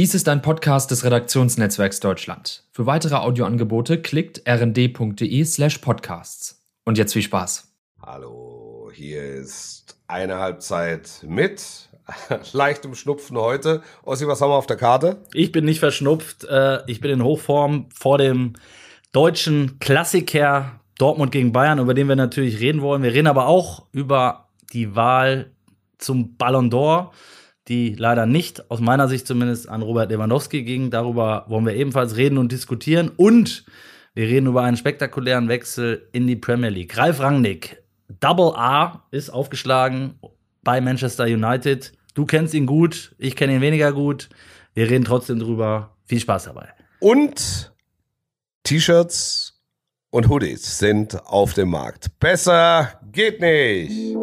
Dies ist ein Podcast des Redaktionsnetzwerks Deutschland. Für weitere Audioangebote klickt rnd.de slash podcasts. Und jetzt viel Spaß. Hallo, hier ist eine Halbzeit mit leichtem Schnupfen heute. Ossi, was haben wir auf der Karte? Ich bin nicht verschnupft. Äh, ich bin in Hochform vor dem deutschen Klassiker Dortmund gegen Bayern, über den wir natürlich reden wollen. Wir reden aber auch über die Wahl zum Ballon d'Or, die leider nicht, aus meiner Sicht zumindest, an Robert Lewandowski ging. Darüber wollen wir ebenfalls reden und diskutieren. Und wir reden über einen spektakulären Wechsel in die Premier League. Ralf Rangnick, Double A, ist aufgeschlagen bei Manchester United. Du kennst ihn gut, ich kenne ihn weniger gut. Wir reden trotzdem drüber. Viel Spaß dabei. Und T-Shirts und Hoodies sind auf dem Markt. Besser geht nicht.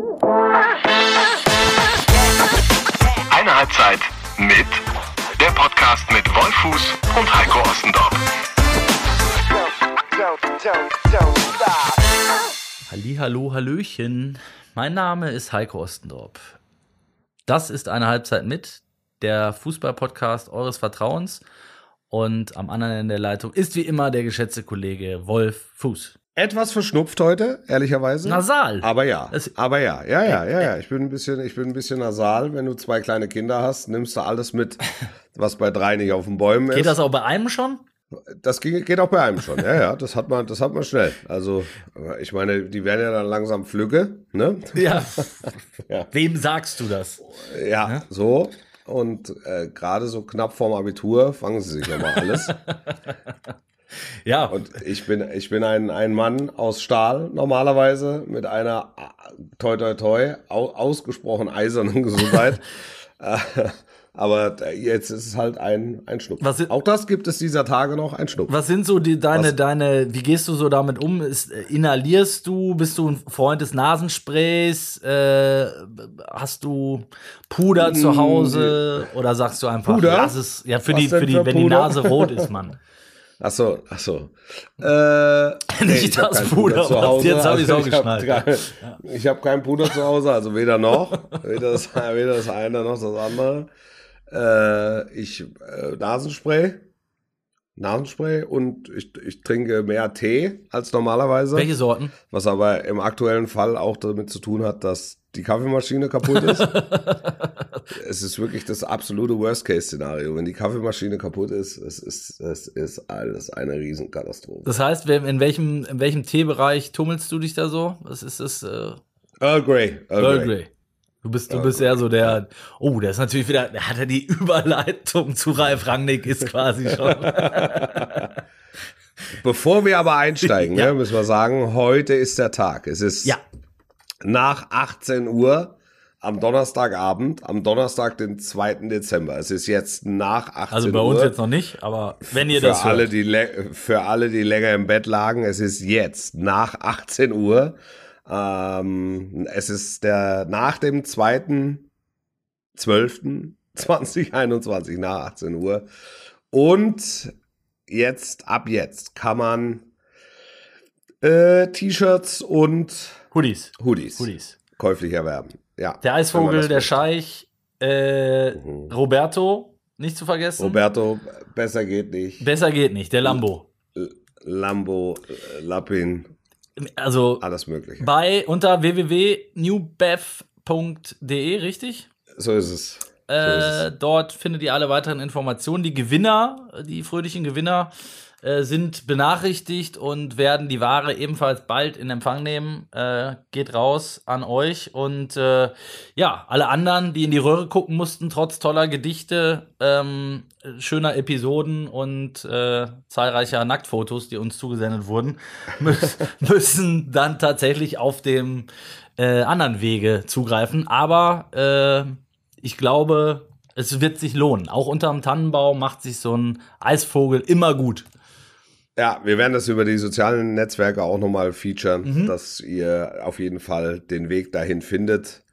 Halbzeit mit der Podcast mit Wolfuß und Heiko Ostendorf. Hallo, Hallöchen. Mein Name ist Heiko Ostendorp. Das ist eine Halbzeit mit, der Fußball-Podcast eures Vertrauens. Und am anderen Ende der Leitung ist wie immer der geschätzte Kollege Wolf Fuß. Etwas verschnupft heute, ehrlicherweise. Nasal. Aber ja, aber ja, ja, ja, ja, ja. Ich bin ein bisschen, ich bin ein bisschen nasal. Wenn du zwei kleine Kinder hast, nimmst du alles mit, was bei drei nicht auf den Bäumen ist. Geht das auch bei einem schon? Das ging, geht auch bei einem schon, ja, ja, das hat man, das hat man schnell. Also, ich meine, die werden ja dann langsam Flügge, ne? Ja. Ja. Wem sagst du das? Ja, so. Und äh, gerade so knapp vorm Abitur fangen sie sich nochmal alles. Ja. Und ich bin, ich bin ein, ein Mann aus Stahl normalerweise mit einer äh, toi toi toi au, ausgesprochen eisernen Gesundheit. Äh, Aber jetzt ist es halt ein, ein Schnupfen. Was sind- Auch das gibt es dieser Tage noch, ein Schnupfen. Was sind so die, deine, Was- deine, wie gehst du so damit um? Ist, äh, inhalierst du? Bist du ein Freund des Nasensprays? Äh, hast du Puder zu Hause? Oder sagst du einfach, Mm, Puder? lass es, ja, für Was die, für die, für wenn die Puder? Nase rot ist, Mann. Ach so, ach so. Äh, Nicht ich hab das Puder, zu was- Hause. jetzt hab ich's auch ich hab geschnallt. kein- Ich habe kein Puder zu Hause, also weder noch, weder das, weder das eine noch das andere. Äh, ich äh, Nasenspray, Nasenspray und ich, ich trinke mehr Tee als normalerweise. Welche Sorten? Was aber im aktuellen Fall auch damit zu tun hat, dass die Kaffeemaschine kaputt ist. es ist wirklich das absolute Worst-Case-Szenario. Wenn die Kaffeemaschine kaputt ist, es ist, es ist alles eine Riesenkatastrophe. Das heißt, in welchem, in welchem Teebereich tummelst du dich da so? Was ist das? Äh, Earl Grey. Earl, Earl Grey. Grey. Du bist, du Earl bist eher so der, oh, der ist natürlich wieder, der hat ja die Überleitung zu Ralf Rangnick ist quasi schon. Bevor wir aber einsteigen, Ja. ne, müssen wir sagen, heute ist der Tag. Es ist ja, nach 18 Uhr am Donnerstagabend, am Donnerstag, den 2. Dezember. Es ist jetzt nach 18 Uhr. also bei uns jetzt noch nicht, aber wenn ihr für das alle, hört. die für alle, die länger im Bett lagen, es ist jetzt nach 18 Uhr. Ähm, es ist der nach dem 2.12.2021 nach 18 Uhr. Und jetzt, ab jetzt, kann man äh, T-Shirts und Hoodies. Hoodies, Hoodies. käuflich erwerben. Ja, Der Eisvogel, der. Scheich, äh, Roberto, nicht zu vergessen. Roberto, besser geht nicht. Besser geht nicht, der Lambo. Lambo, Lappin, Also alles Mögliche. bei unter www.newbev.de, richtig? So ist es. So Äh, dort findet ihr alle weiteren Informationen. Die Gewinner, die fröhlichen Gewinner, äh, sind benachrichtigt und werden die Ware ebenfalls bald in Empfang nehmen. Äh, geht raus an euch und äh, ja, alle anderen, die in die Röhre gucken mussten, trotz toller Gedichte, ähm, schöner Episoden und äh, zahlreicher Nacktfotos, die uns zugesendet wurden, mü müssen dann tatsächlich auf dem äh, anderen Wege zugreifen. Aber ich glaube, es wird sich lohnen. Auch unterm Tannenbaum macht sich so ein Eisvogel immer gut. Ja, wir werden das über die sozialen Netzwerke auch nochmal featuren, Mhm. dass ihr auf jeden Fall den Weg dahin findet.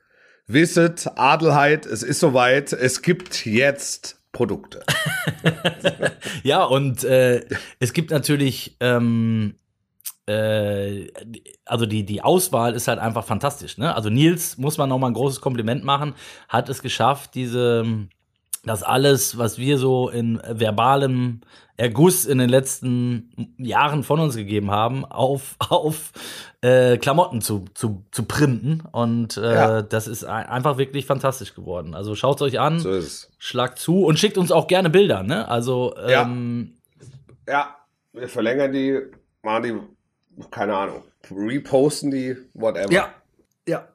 Wisset, Adelheid, es ist soweit, es gibt jetzt Produkte. Ja, und äh, es gibt natürlich, ähm, äh, also die, die Auswahl ist halt einfach fantastisch. Ne? Also Nils, muss man nochmal ein großes Kompliment machen, hat es geschafft, diese dass alles, was wir so in verbalem Erguss in den letzten Jahren von uns gegeben haben, auf, auf äh, Klamotten zu, zu, zu printen. Und äh, Ja. das ist ein- einfach wirklich fantastisch geworden. Also schaut euch an, So ist es. schlagt zu und schickt uns auch gerne Bilder. Ne? Also Ja. ähm, Ja, wir verlängern die, machen die, keine Ahnung, reposten die, whatever. Ja, ja.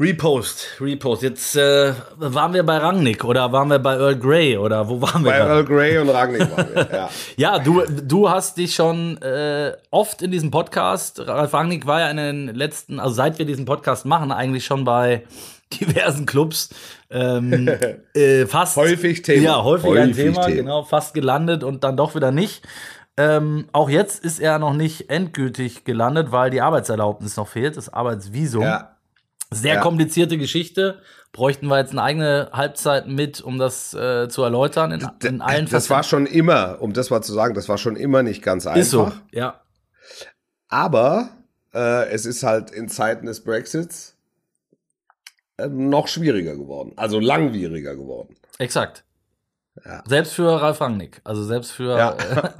Repost, Repost. Jetzt äh, waren wir bei Rangnick oder waren wir bei Earl Grey oder wo waren wir? Bei gerade? Earl Grey und Rangnick waren wir, ja. Ja, du, du hast dich schon äh, oft in diesem Podcast, Ralf Rangnick war ja in den letzten, also seit wir diesen Podcast machen, eigentlich schon bei diversen Clubs ähm, äh, fast Häufig Thema. Ja, häufig, ein Häufig Thema, Thema. genau, fast gelandet und dann doch wieder nicht. Ähm, auch jetzt ist er noch nicht endgültig gelandet, weil die Arbeitserlaubnis noch fehlt, das Arbeitsvisum. ja. Sehr Ja. komplizierte Geschichte. Bräuchten wir jetzt eine eigene Halbzeit mit, um das äh, zu erläutern in, in allen Das war schon immer, um das mal zu sagen, das war schon immer nicht ganz einfach. Ist so, ja. Aber äh, es ist halt in Zeiten des Brexits äh, noch schwieriger geworden. Also langwieriger geworden. Exakt. Ja. Selbst für Ralf Rangnick. Also selbst für. Ja.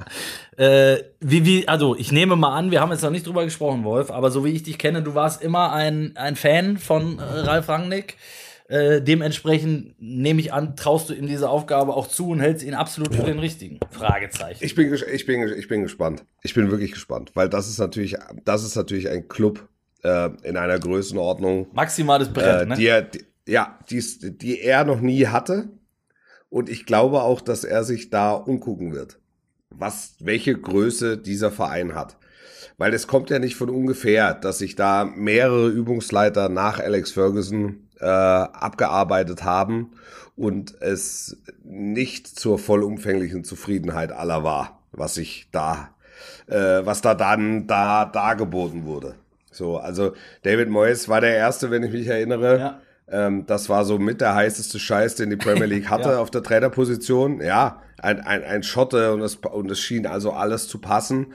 Äh, wie, wie, also ich nehme mal an, wir haben jetzt noch nicht drüber gesprochen, Wolf, aber so wie ich dich kenne, du warst immer ein, ein Fan von äh, Ralf Rangnick. Äh, dementsprechend nehme ich an, traust du ihm diese Aufgabe auch zu und hältst ihn absolut für den richtigen? Fragezeichen. Ich bin, ich bin, ich bin gespannt. Ich bin wirklich gespannt, weil das ist natürlich, das ist natürlich ein Club äh, in einer Größenordnung, Maximales Brett, äh, ne? die die, ja, die's, die er noch nie hatte. Und ich glaube auch, dass er sich da umgucken wird, was, welche Größe dieser Verein hat. Weil es kommt ja nicht von ungefähr, dass sich da mehrere Übungsleiter nach Alex Ferguson äh, abgearbeitet haben und es nicht zur vollumfänglichen Zufriedenheit aller war, was sich da, äh, was da dann da dargeboten wurde. So, also David Moyes war der erste, wenn ich mich erinnere. Ja. Ähm, das war so mit der heißeste Scheiß, den die Premier League hatte Ja. auf der Trainerposition. Ja, ein, ein, ein Schotte und es, und es schien also alles zu passen.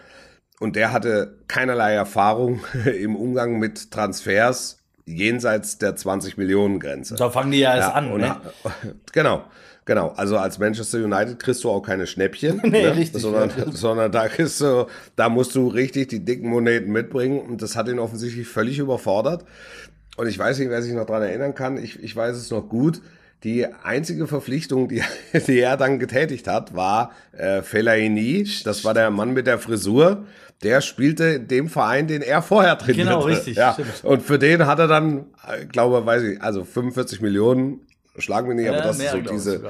Und der hatte keinerlei Erfahrung im Umgang mit Transfers jenseits der 20 Millionen Grenze. Da fangen die ja erst an, und ne? Genau, genau. Also als Manchester United kriegst du auch keine Schnäppchen. Nee, ne? richtig, Sondern, ja. sondern da kriegst du, da musst du richtig die dicken Moneten mitbringen. Und das hat ihn offensichtlich völlig überfordert. Und ich weiß nicht, wer sich noch dran erinnern kann. Ich, ich weiß es noch gut. Die einzige Verpflichtung, die, die er dann getätigt hat, war äh, Fellaini. Das war der Mann mit der Frisur. Der spielte in dem Verein, den er vorher trainierte. Genau, richtig, Ja. stimmt. Und für den hat er dann, äh, glaube, weiß ich, also 45 Millionen, schlag mich nicht, aber das ist so diese,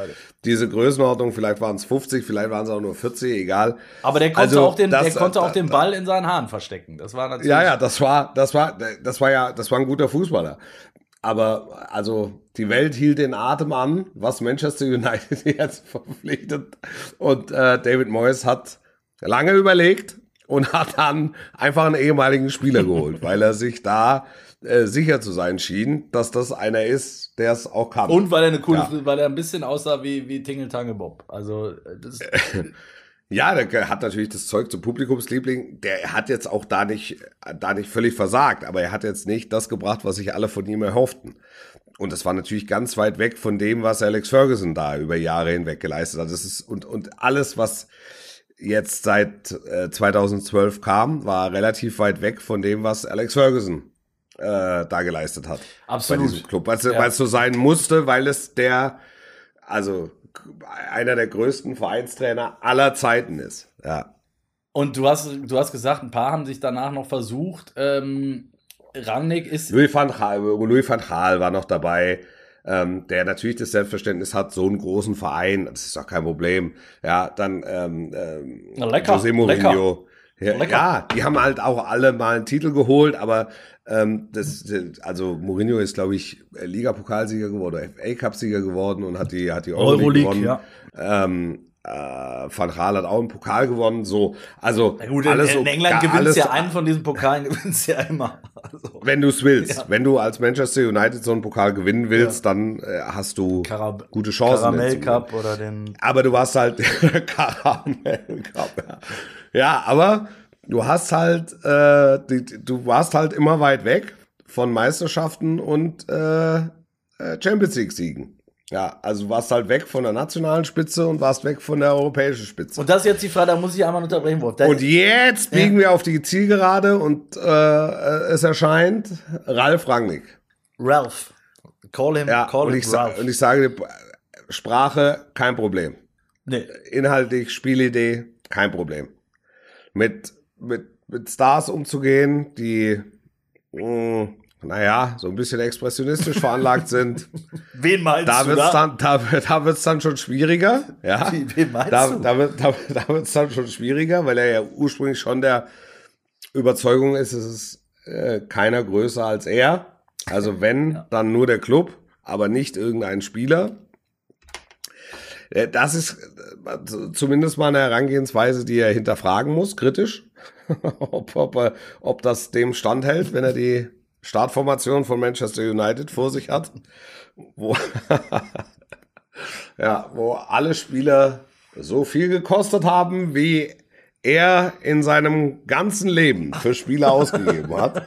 diese Größenordnung. Vielleicht waren es 50, vielleicht waren es auch nur 40, egal. Aber der konnte, Also, auch, den, das- der konnte auch den Ball in seinen Haaren verstecken. Das war natürlich. Ja, ja, das war, das war, das war ja, das war ein guter Fußballer. Aber also die Welt hielt den Atem an, was Manchester United jetzt verpflichtet. Und äh, David Moyes hat lange überlegt und hat dann einfach einen ehemaligen Spieler geholt, weil er sich da äh, sicher zu sein schien, dass das einer ist, der es auch kann. Und weil er eine coole, Ja. weil er ein bisschen aussah wie, wie Tingle Tangle Bob. Also, äh, das, Ja, der hat natürlich das Zeug zum Publikumsliebling. Der hat jetzt auch da nicht, da nicht völlig versagt, aber er hat jetzt nicht das gebracht, was sich alle von ihm erhofften. Und das war natürlich ganz weit weg von dem, was Alex Ferguson da über Jahre hinweg geleistet hat. Das ist, und, und alles, was jetzt seit äh, 2012 kam, war relativ weit weg von dem, was Alex Ferguson äh, da geleistet hat. Absolut. Bei diesem Club. Weil es Ja. so sein musste, weil es der, also einer der größten Vereinstrainer aller Zeiten ist. Ja. und du hast, du hast gesagt, ein paar haben sich danach noch versucht. Ähm, Rangnick ist. Louis van Gaal, Louis van Gaal war noch dabei, ähm, der natürlich das Selbstverständnis hat, so einen großen Verein, das ist doch kein Problem. Ja, dann ähm, ähm, lecker, José Mourinho. Lecker. Ja, die haben halt auch alle mal einen Titel geholt, aber ähm, das, also Mourinho ist, glaube ich, Liga-Pokalsieger geworden, oder FA-Cup-Sieger geworden und hat die, hat die Euroleague, Euroleague, gewonnen. ja. Ähm, äh, Van Gaal hat auch einen Pokal gewonnen, so, also Na gut, in, alles in so- England gewinnst alles- ja einen von diesen Pokalen, gewinnst ja immer. Also, wenn du es willst. Ja. Wenn du als Manchester United so einen Pokal gewinnen willst, dann äh, hast du Karab gute Chancen. Karamell. Cup oder den. Aber du warst halt Karamell Cup. Ja. Ja, aber du hast halt, äh, du warst halt immer weit weg von Meisterschaften und äh, äh, Champions League Siegen. Ja, also warst halt weg von der nationalen Spitze und warst weg von der europäischen Spitze. Und das ist jetzt die Frage, da muss ich einmal unterbrechen, Wolf. Und jetzt biegen wir auf die Zielgerade und äh, es erscheint Ralf Rangnick. Ralph. Call him, Ja, call und him ich, Ralph. und ich sage dir, Sprache, kein Problem. nee. Inhaltlich, Spielidee, kein Problem. Mit, mit, mit Stars umzugehen, die, mh, naja, so ein bisschen expressionistisch veranlagt sind, Wen meinst da du wird's da? dann, da, da wird's dann schon schwieriger, ja. Wie- wen meinst da, du? Da, wird, da, da wird's dann schon schwieriger, weil er ja ursprünglich schon der Überzeugung ist, es ist äh, keiner größer als er. Also wenn, dann nur der Club, aber nicht irgendein Spieler. Äh, Das ist äh, zumindest mal eine Herangehensweise, die er hinterfragen muss, kritisch, ob, ob, er, ob das dem standhält, wenn er die Startformation von Manchester United vor sich hat, wo, ja, wo alle Spieler so viel gekostet haben, wie er in seinem ganzen Leben für Spieler ausgegeben hat.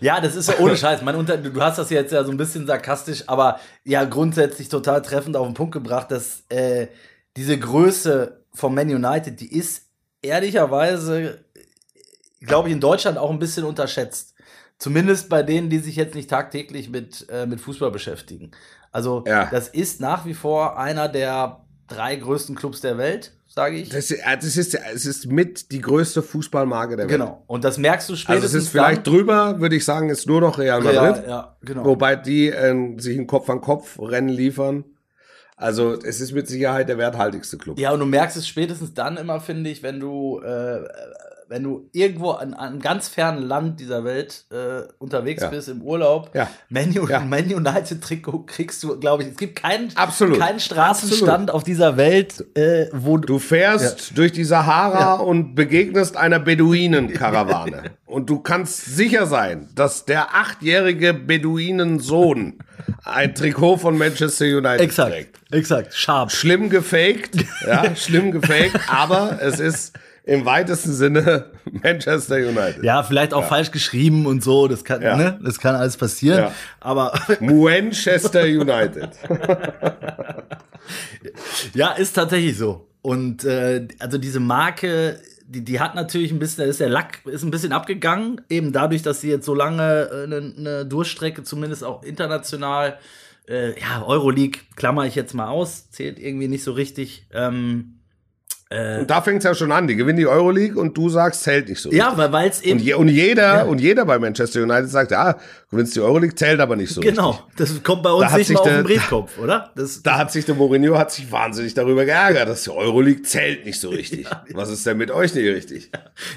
Ja, das ist ja ohne Scheiß. Man unter, du hast das jetzt ja so ein bisschen sarkastisch, aber ja grundsätzlich total treffend auf den Punkt gebracht, dass äh, diese Größe von Man United, die ist ehrlicherweise, glaube ich, in Deutschland auch ein bisschen unterschätzt. Zumindest bei denen, die sich jetzt nicht tagtäglich mit, äh, mit Fußball beschäftigen. Also, Ja. das ist nach wie vor einer der drei größten Clubs der Welt, sage ich. Das, das ist, es ist mit die größte Fußballmarke der Welt. genau. Und das merkst du Also spätestens es ist vielleicht dann. drüber, würde ich sagen, ist nur noch Real Madrid. Ja, ja, genau. Wobei die äh, sich ein Kopf an Kopf Rennen liefern. Also es ist mit Sicherheit der werthaltigste Club. Ja, und du merkst es spätestens dann immer, finde ich, wenn du, äh, wenn du irgendwo an an einem ganz fernen Land dieser Welt äh, unterwegs Ja. bist, im Urlaub, Ja. Man, Ja. Man United Trikot kriegst du, glaube ich, es gibt keinen, Absolut. keinen Straßenstand auf dieser Welt, äh, wo du. Fährst durch die Sahara und begegnest einer Beduinenkarawane. und du kannst sicher sein, dass der achtjährige Beduinensohn ein Trikot von Manchester United trägt. exakt, scharf. Schlimm gefaked, ja, schlimm gefaked, aber es ist im weitesten Sinne Manchester United. Ja, vielleicht auch falsch geschrieben und so, das kann, Ja. ne, das kann alles passieren. Ja. Aber Manchester United. Ja, ist tatsächlich so. Und äh, also diese Marke, die, die hat natürlich ein bisschen, da ist der Lack ist ein bisschen abgegangen, eben dadurch, dass sie jetzt so lange äh, eine, eine Durchstrecke, zumindest auch international, äh, ja, Euroleague, klammer ich jetzt mal aus, zählt irgendwie nicht so richtig. Ähm, Und da fängt es ja schon an. Die gewinnen die Euroleague und du sagst, zählt nicht so. ja, weil es eben. Und, je, und jeder und jeder bei Manchester United sagt, ja, gewinnst die Euroleague, zählt aber nicht so. genau, Richtig. das kommt bei uns Da nicht mal auf der- den Briefkopf, oder? Das, Da hat sich der Mourinho hat sich wahnsinnig darüber geärgert, dass die Euroleague zählt nicht so richtig. Was ist denn mit euch nicht richtig?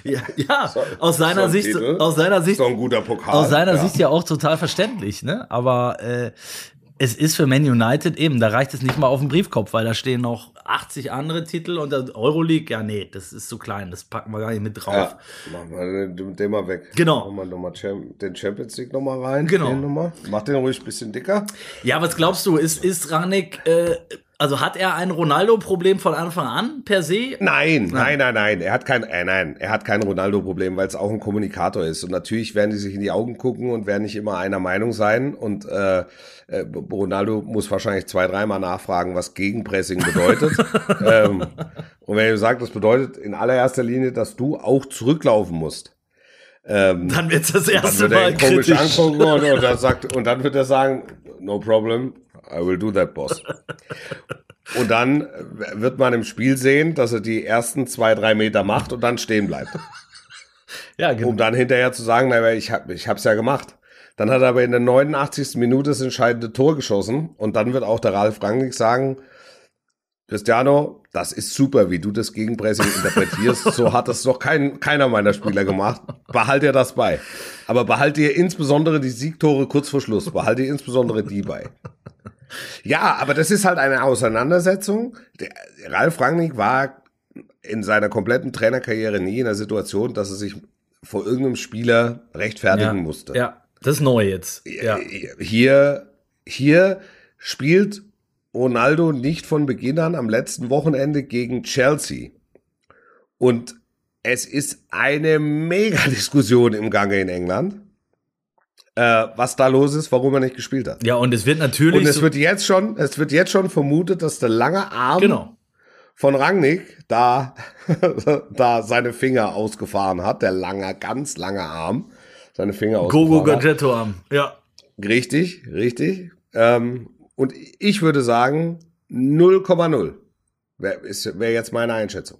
ja, ja aus so seiner ein Sicht, Titel. aus seiner Sicht So ein guter Pokal. aus seiner ja. Sicht ja auch total verständlich, ne? Aber äh, es ist für Man United eben, da reicht es nicht mal auf den Briefkopf, weil da stehen noch 80 andere Titel und der Euroleague, ja, nee, das ist zu klein, das packen wir gar nicht mit drauf. Ja, machen wir den, den mal weg. Genau. Machen wir noch mal Cham- den Champions League nochmal rein. Genau. Den noch mal. Mach den ruhig ein bisschen dicker. Ja, was glaubst du, ist, ist Rangnick, äh, also hat er ein Ronaldo-Problem von Anfang an per se? Nein, nein, nein, nein. Er hat kein, äh, nein, er hat kein Ronaldo-Problem, weil es auch ein Kommunikator ist. Und natürlich werden die sich in die Augen gucken und werden nicht immer einer Meinung sein. Und äh, äh, Ronaldo muss wahrscheinlich zwei, dreimal nachfragen, was Gegenpressing bedeutet. ähm, und wenn er sagt, das bedeutet in allererster Linie, dass du auch zurücklaufen musst. Ähm, Dann wird das dann erste wird er Mal kritisch. angucken und, und, sagt, und dann wird er sagen, no problem, I will do that, boss. Und dann wird man im Spiel sehen, dass er die ersten zwei, drei Meter macht und dann stehen bleibt. Ja, genau. Um dann hinterher zu sagen, naja, ich, hab, ich hab's ja gemacht. Dann hat er aber in der 89. Minute das entscheidende Tor geschossen und dann wird auch der Ralf Rangnick sagen, Cristiano, das ist super, wie du das Gegenpressing interpretierst. So hat das doch kein, keiner meiner Spieler gemacht. Behalt dir das bei. Aber behalt dir insbesondere die Siegtore kurz vor Schluss. Behalt dir insbesondere die bei. Ja, aber das ist halt eine Auseinandersetzung. Der, Ralf Rangnick war in seiner kompletten Trainerkarriere nie in der Situation, dass er sich vor irgendeinem Spieler rechtfertigen ja. musste. Ja, das ist neu jetzt. Ja. Hier, hier spielt Ronaldo nicht von Beginn an am letzten Wochenende gegen Chelsea. Und es ist eine Mega-Diskussion im Gange in England. Äh, was da los ist, warum er nicht gespielt hat. Ja, und es wird natürlich. Und es so- wird jetzt schon, es wird jetzt schon vermutet, dass der lange Arm genau. von Rangnick da, da seine Finger ausgefahren hat, der lange, ganz lange Arm, seine Finger Gogo ausgefahren hat. Gadgetto am. Ja. Richtig, richtig. Ähm, und ich würde sagen, 0,0 wäre wär jetzt meine Einschätzung.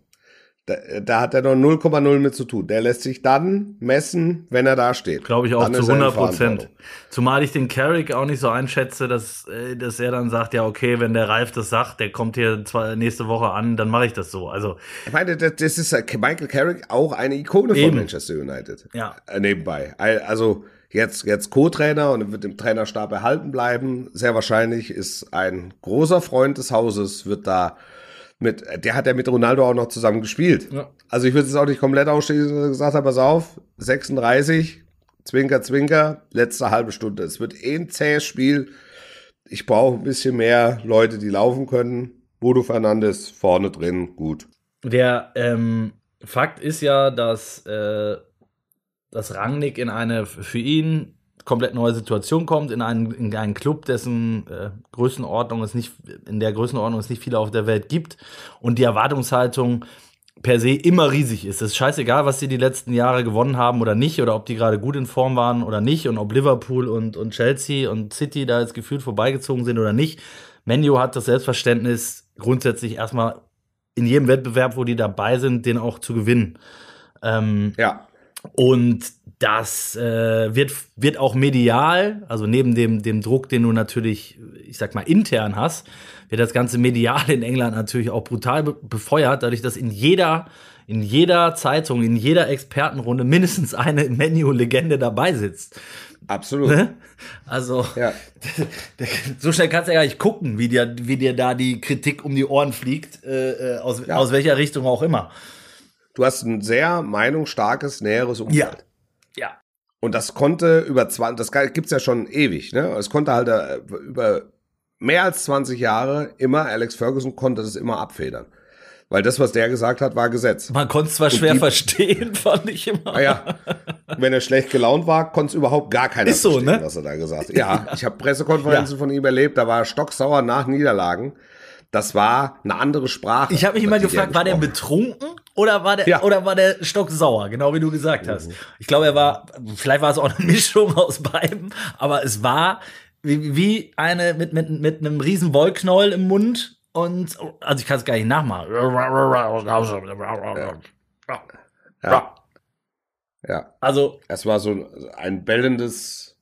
Da, da hat er noch 0,0 mit zu tun. Der lässt sich dann messen, wenn er da steht. Glaube ich auch Dann zu ist er in 100 Prozent. Zumal ich den Carrick auch nicht so einschätze, dass, äh, dass er dann sagt, ja, okay, wenn der Ralf das sagt, der kommt hier zwar nächste Woche an, dann mache ich das so. Also, Ich meine, das, ist äh, Michael Carrick auch eine Ikone Eben. von Manchester United. ja. Äh, nebenbei. Also jetzt, jetzt Co-Trainer und wird im Trainerstab erhalten bleiben. Sehr wahrscheinlich ist ein großer Freund des Hauses, wird da mit, der hat ja mit Ronaldo auch noch zusammen gespielt. Ja. Also ich würde es auch nicht komplett ausschließen, dass er gesagt hat, pass auf, 36, Zwinker, Zwinker, letzte halbe Stunde. Es wird eh ein zähes Spiel. Ich brauche ein bisschen mehr Leute, die laufen können. Bodo Fernandes vorne drin, gut. Der ähm, Fakt ist ja, dass, äh, dass Rangnick in eine für ihn komplett neue Situation kommt, in einen, in einen Club, dessen äh, Größenordnung es nicht, in der Größenordnung es nicht viele auf der Welt gibt und die Erwartungshaltung per se immer riesig ist. Es ist scheißegal, was sie die letzten Jahre gewonnen haben oder nicht, oder ob die gerade gut in Form waren oder nicht, und ob Liverpool und, und Chelsea und City da jetzt gefühlt vorbeigezogen sind oder nicht. Menu hat das Selbstverständnis, grundsätzlich erstmal in jedem Wettbewerb, wo die dabei sind, den auch zu gewinnen. Ähm, Ja, und das äh, wird, wird auch medial, also neben dem, dem Druck, den du natürlich, ich sag mal, intern hast, wird das ganze medial in England natürlich auch brutal be befeuert, dadurch, dass in jeder, in jeder Zeitung, in jeder Expertenrunde mindestens eine Menu-Legende dabei sitzt. absolut. Ne? Also, Ja. so schnell kannst du ja gar nicht gucken, wie dir, wie dir da die Kritik um die Ohren fliegt, äh, äh, aus, Ja. aus welcher Richtung auch immer. Du hast ein sehr meinungsstarkes, näheres Umfeld. Ja. Und das konnte über 20, das gibt's ja schon ewig, ne? Es konnte halt äh, über mehr als 20 Jahre immer, Alex Ferguson konnte das immer abfedern. Weil das, was der gesagt hat, war Gesetz. Man konnte es zwar schwer die- verstehen, fand ich immer. Naja, wenn er schlecht gelaunt war, konnte es überhaupt gar keiner Ist so, verstehen, ne? was er da gesagt hat. Ja, ich habe Pressekonferenzen von ihm erlebt, da war er stocksauer nach Niederlagen. Das war eine andere Sprache. Ich habe mich immer gefragt, war der betrunken oder war der Ja. oder war der stocksauer, genau wie du gesagt hast. Ich glaube, er war vielleicht war es auch eine Mischung aus beiden, aber es war wie, wie eine mit mit mit einem riesen Wollknäuel im Mund und also ich kann es gar nicht nachmachen. Ja, ja. Also Es war so ein bellendes,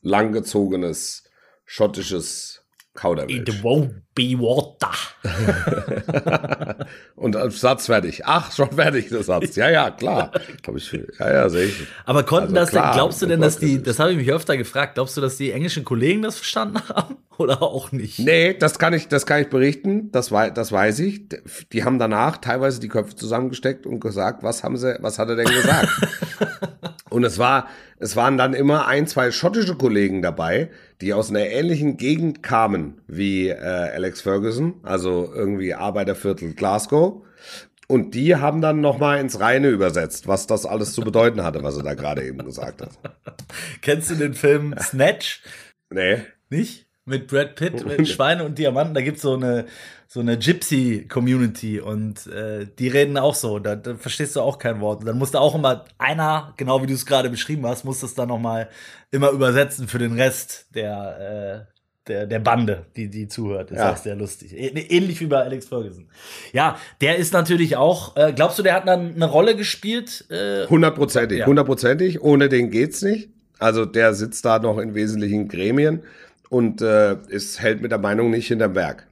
langgezogenes, schottisches it Kauderwelsch. won't be water. Und Satz fertig. Ach, schon fertig, der Satz. Ja, ja, klar. Hab ich, ja, ja, sehe ich. Aber konnten Also das denn, klar, glaubst du denn, das dass die, das habe ich mich öfter gefragt, glaubst du, dass die englischen Kollegen das verstanden haben oder auch nicht? Nee, das kann ich, das kann ich berichten. Das, wei das weiß ich. Die haben danach teilweise die Köpfe zusammengesteckt und gesagt, was haben sie, was hat er denn gesagt? und es war, es waren dann immer ein, zwei schottische Kollegen dabei, die aus einer ähnlichen Gegend kamen wie äh, Alex Ferguson, also irgendwie Arbeiterviertel Glasgow. Und die haben dann nochmal ins Reine übersetzt, was das alles zu bedeuten hatte, was er da gerade eben gesagt hat. Kennst du den Film Snatch? Nee. Nicht? Mit Brad Pitt, mit Schweine und Diamanten, da gibt's so eine, so eine Gypsy-Community und äh, die reden auch so, da, da verstehst du auch kein Wort. Und dann musste auch immer einer, genau wie du es gerade beschrieben hast, muss das dann nochmal immer übersetzen für den Rest der, äh, der, der Bande, die, die zuhört. Das Ja. ist auch sehr lustig. Ä- Ähnlich wie bei Alex Ferguson. Ja, der ist natürlich auch, äh, glaubst du, der hat dann eine Rolle gespielt? Äh, Hundertprozentig, Ja. hundertprozentig. Ohne den geht's nicht. Also der sitzt da noch in wesentlichen Gremien und äh, ist, hält mit der Meinung nicht hinterm Berg.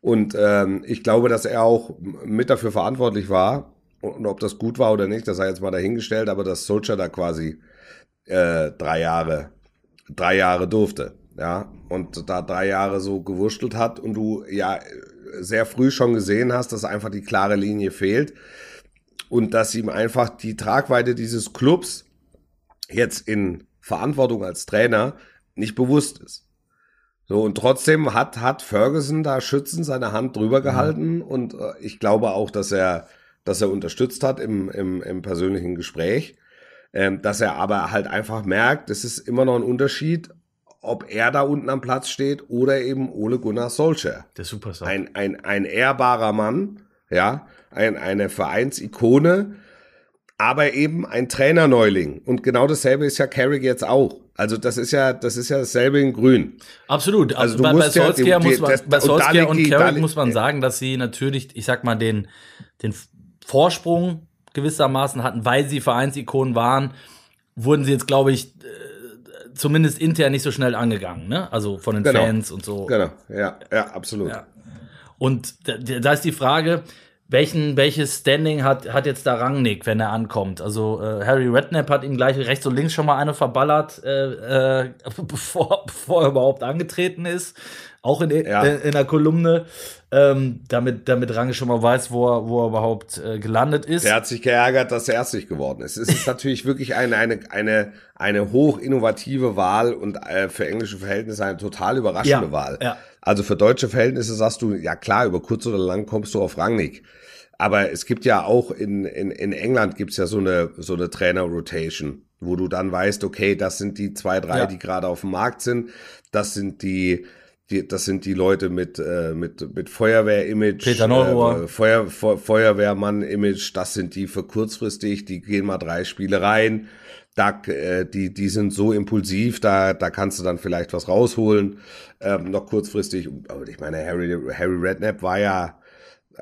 Und ähm, ich glaube, dass er auch mit dafür verantwortlich war. Und ob das gut war oder nicht, das sei jetzt mal dahingestellt, aber dass Solskjaer da quasi äh, drei Jahre, drei Jahre durfte. Ja, und da drei Jahre so gewurschtelt hat und du ja sehr früh schon gesehen hast, dass einfach die klare Linie fehlt und dass ihm einfach die Tragweite dieses Clubs jetzt in Verantwortung als Trainer nicht bewusst ist. So, und trotzdem hat, hat Ferguson da schützend seine Hand drüber gehalten und äh, ich glaube auch, dass er, dass er unterstützt hat im, im, im persönlichen Gespräch. Ähm, dass er aber halt einfach merkt, es ist immer noch ein Unterschied, ob er da unten am Platz steht oder eben Ole Gunnar Solskjaer. Der Superstar. Ein, ein, ein ehrbarer Mann, ja, ein, eine Vereinsikone, aber eben ein Trainerneuling. Und genau dasselbe ist ja Carrick jetzt auch. Also das ist ja, das ist ja dasselbe in Grün. Absolut. Also Also bei, bei musst ja die- Solskjaer muss man, das- bei und Solskjaer und Carrick liegt- muss man sagen, dass sie natürlich, ich sag mal, den, den Vorsprung gewissermaßen hatten, weil sie Vereinsikonen waren, wurden sie jetzt, glaube ich, äh, zumindest intern nicht so schnell angegangen, ne? Also von den Genau. Fans und so. Genau, ja, ja, absolut. Ja. Und da, da ist die Frage, welchen, welches Standing hat, hat jetzt der Rangnick, wenn er ankommt? Also äh, Harry Redknapp hat ihm gleich rechts und links schon mal eine verballert, äh, äh, bevor, bevor er überhaupt angetreten ist. Auch in, Ja. in, in der Kolumne, ähm, damit, damit Range schon mal weiß, wo er, wo er überhaupt äh, gelandet ist. Der hat sich geärgert, dass er erstig geworden ist. Es ist natürlich wirklich eine, eine, eine, eine hoch innovative Wahl und äh, für englische Verhältnisse eine total überraschende Ja, Wahl. ja. Also für deutsche Verhältnisse sagst du, ja klar, über kurz oder lang kommst du auf Rangnick. Aber es gibt ja auch in, in, in England gibt's ja so eine, so eine Trainer-Rotation, wo du dann weißt, okay, das sind die zwei, drei, Ja. die gerade auf dem Markt sind. Das sind die, die, das sind die Leute mit, äh, mit, mit Feuerwehr-Image. Peter. Äh, Feuer, Feu- Feuerwehrmann-Image, das sind die für kurzfristig, die gehen mal drei Spiele rein. Da, äh, die, die sind so impulsiv, da, da kannst du dann vielleicht was rausholen, ähm, noch kurzfristig. Aber ich meine, Harry, Harry Redknapp war ja,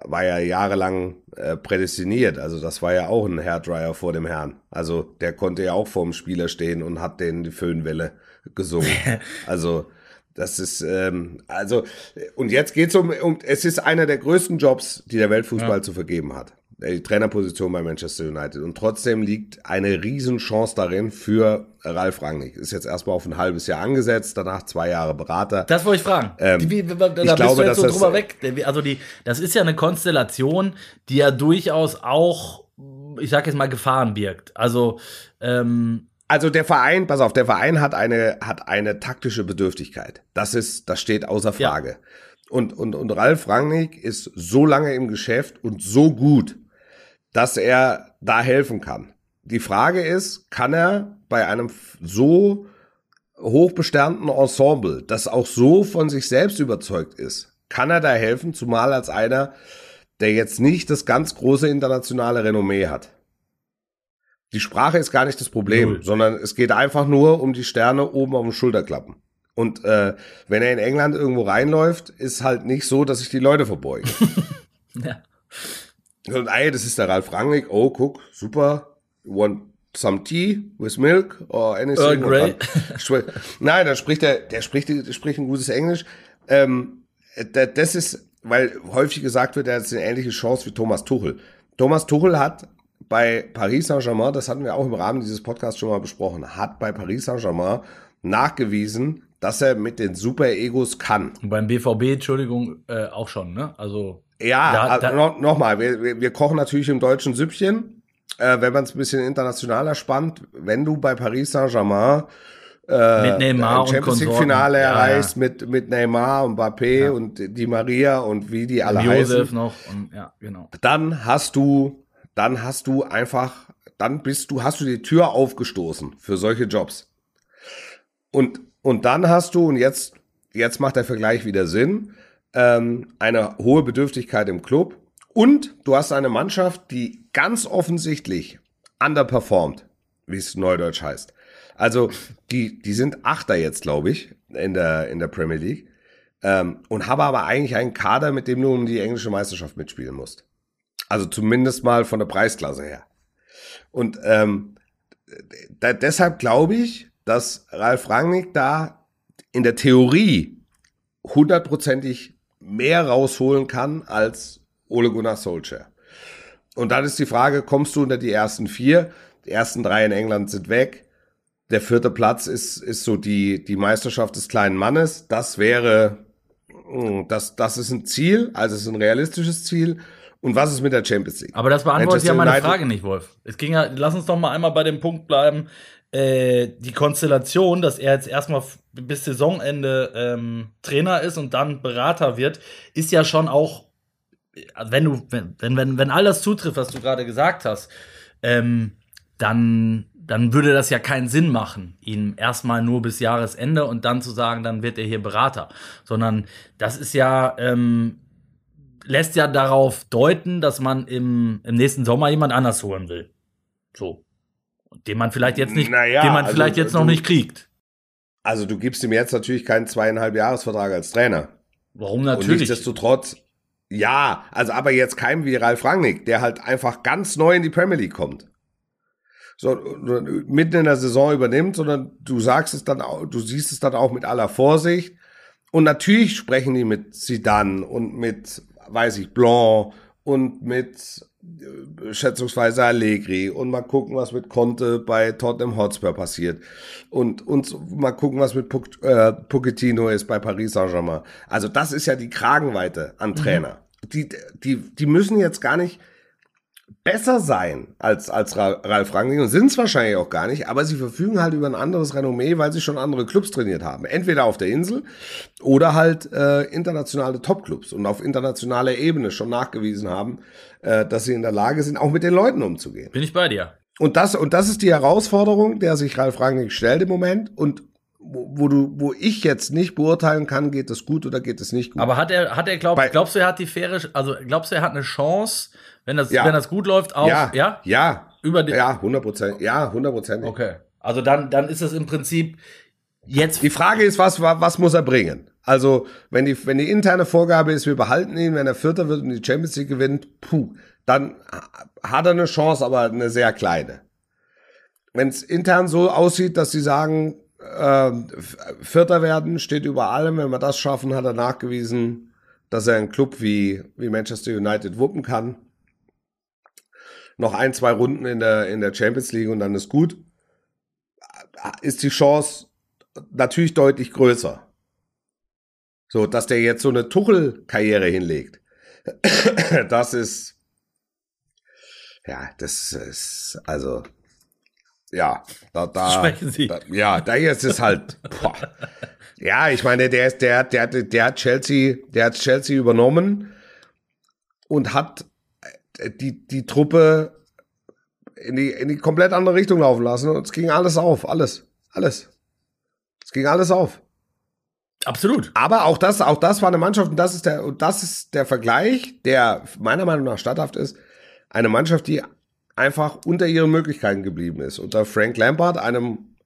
war ja jahrelang äh, prädestiniert. Also das war ja auch ein Hairdryer vor dem Herrn. Also der konnte ja auch vorm Spieler stehen und hat denen die Föhnwelle gesungen. also das ist, ähm, also, und jetzt geht's um, um, es ist einer der größten Jobs, die der Weltfußball zu vergeben hat. Äh, Die Trainerposition bei Manchester United. Und trotzdem liegt eine Riesenchance darin für Ralf Rangnick. Ist jetzt erstmal auf ein halbes Jahr angesetzt, danach zwei Jahre Berater. Das wollte ich fragen. Ähm, Die- wie- da bist glaube, du jetzt so das- drüber weg. Also die, das ist ja eine Konstellation, die ja durchaus auch, ich sag jetzt mal, Gefahren birgt. Also ähm, Also der Verein, pass auf, der Verein hat eine, hat eine taktische Bedürftigkeit. Das ist, das steht außer Ja. Frage. Und, und, und Ralf Rangnick ist so lange im Geschäft und so gut, dass er da helfen kann. Die Frage ist, kann er bei einem so hochbesternten Ensemble, das auch so von sich selbst überzeugt ist, kann er da helfen, zumal als einer, der jetzt nicht das ganz große internationale Renommee hat. Die Sprache ist gar nicht das Problem, Null. sondern es geht einfach nur um die Sterne oben auf dem Schulterklappen. Und äh, wenn er in England irgendwo reinläuft, ist halt nicht so, dass sich die Leute verbeugen. ja. Und ey, das ist der Ralf Rangnick. Oh, guck, super. You want some tea with milk or anything? Earl Grey. Nein, dann spricht er, der spricht, der spricht ein gutes Englisch. Ähm, da- das ist, weil häufig gesagt wird, er hat eine ähnliche Chance wie Thomas Tuchel. Thomas Tuchel hat bei Paris Saint-Germain, das hatten wir auch im Rahmen dieses Podcasts schon mal besprochen, hat bei Paris Saint-Germain nachgewiesen, dass er mit den Super-Egos kann. Und beim BVB, Entschuldigung, äh, auch schon, ne? Also Ja, Da- also da- noch, noch mal, wir, wir, wir kochen natürlich im deutschen Süppchen. Äh, wenn man es ein bisschen internationaler spannt, wenn du bei Paris Saint-Germain äh, Mit Neymar ein Champions League. Finale Ja, erreichst mit mit Neymar und Mbappé Ja. und Di Maria und wie die alle Josef heißen, noch und ja, genau. dann hast du dann hast du einfach dann bist du hast du die Tür aufgestoßen für solche Jobs. Und und dann hast du und jetzt jetzt macht der Vergleich wieder Sinn, ähm, eine hohe Bedürftigkeit im Club und du hast eine Mannschaft, die ganz offensichtlich underperformt, wie es neudeutsch heißt. Also die, die sind Achter jetzt, glaube ich, in der, in der Premier League ähm, und habe aber eigentlich einen Kader, mit dem du um die englische Meisterschaft mitspielen musst. Also zumindest mal von der Preisklasse her. Und ähm, deshalb glaube ich, dass Ralf Rangnick da in der Theorie hundertprozentig mehr rausholen kann als Ole Gunnar Solskjaer. Und dann ist die Frage, kommst du unter die ersten vier? Die ersten drei in England sind weg. Der vierte Platz ist, ist so die, die Meisterschaft des kleinen Mannes. Das wäre, mh, das, das ist ein Ziel, also es ist ein realistisches Ziel. Und was ist mit der Champions League? Aber das beantwortet ja meine United- Frage nicht, Wolf. Es ging ja, lass uns doch mal einmal bei dem Punkt bleiben. Äh, die Konstellation, dass er jetzt erstmal bis Saisonende ähm, Trainer ist und dann Berater wird, ist ja schon auch, also wenn du, wenn, wenn, wenn, wenn all das zutrifft, was du gerade gesagt hast, ähm, dann, dann würde das ja keinen Sinn machen, ihn erstmal nur bis Jahresende und dann zu sagen, dann wird er hier Berater. Sondern das ist ja, ähm, lässt ja darauf deuten, dass man im, im nächsten Sommer jemand anders holen will. So. Den man vielleicht jetzt nicht, Naja, den man also vielleicht jetzt noch du- nicht kriegt. Also du gibst ihm jetzt natürlich keinen zweieinhalb Jahresvertrag als Trainer. Warum Und natürlich? nichtsdestotrotz, ja, also aber jetzt kein wie Ralf Rangnick, der halt einfach ganz neu in die Premier League kommt. So, und mitten in der Saison übernimmt, sondern du sagst es dann auch, du siehst es dann auch mit aller Vorsicht. Und natürlich sprechen die mit Zidane und mit, weiß ich, Blanc und mit äh, schätzungsweise Allegri und mal gucken, was mit Conte bei Tottenham Hotspur passiert und, und mal gucken, was mit Puc äh, Pochettino ist bei Paris Saint-Germain. Also das ist ja die Kragenweite an Trainer. Die, die, die müssen jetzt gar nicht besser sein als, als Ra- Ralf Rangnick und sind es wahrscheinlich auch gar nicht, aber sie verfügen halt über ein anderes Renommee, weil sie schon andere Clubs trainiert haben. Entweder auf der Insel oder halt äh, internationale Topclubs und auf internationaler Ebene schon nachgewiesen haben, äh, dass sie in der Lage sind, auch mit den Leuten umzugehen. Bin ich bei dir. Und das, und das ist die Herausforderung, der sich Ralf Rangnick stellt im Moment und wo, wo du, wo ich jetzt nicht beurteilen kann, geht es gut oder geht es nicht gut. Aber hat er, hat er glaub, Bei- glaubst du, er hat die faire, also glaubst du, er hat eine Chance, wenn das, Ja. wenn das gut läuft, auch, ja, ja? ja, Über ja, 100 Prozent, ja, 100 Prozent. Okay. Also dann, dann ist es im Prinzip jetzt Die Frage ist, was, wa- was muss er bringen? Also, wenn die, wenn die interne Vorgabe ist, wir behalten ihn, wenn er Vierter wird und die Champions League gewinnt, puh, dann hat er eine Chance, aber eine sehr kleine. Wenn es intern so aussieht, dass sie sagen, ähm, Vierter werden, steht über allem, wenn wir das schaffen, hat er nachgewiesen, dass er einen Club wie, wie Manchester United wuppen kann. Noch ein, zwei Runden in der, in der Champions League und dann ist gut. Ist die Chance natürlich deutlich größer. So, dass der jetzt so eine Tuchel-Karriere hinlegt. Das ist, ja, das ist, also, ja, da, da. Da, ja, da jetzt ist halt, boah. ja, ich meine, der ist, der, der, der hat Chelsea, der hat Chelsea übernommen und hat die, die Truppe in die, in die komplett andere Richtung laufen lassen und es ging alles auf, alles, alles. Es ging alles auf. absolut. Aber auch das, auch das war eine Mannschaft und das ist der, und das ist der Vergleich, der meiner Meinung nach statthaft ist. Eine Mannschaft, die einfach unter ihren Möglichkeiten geblieben ist. Unter Frank Lampard, einem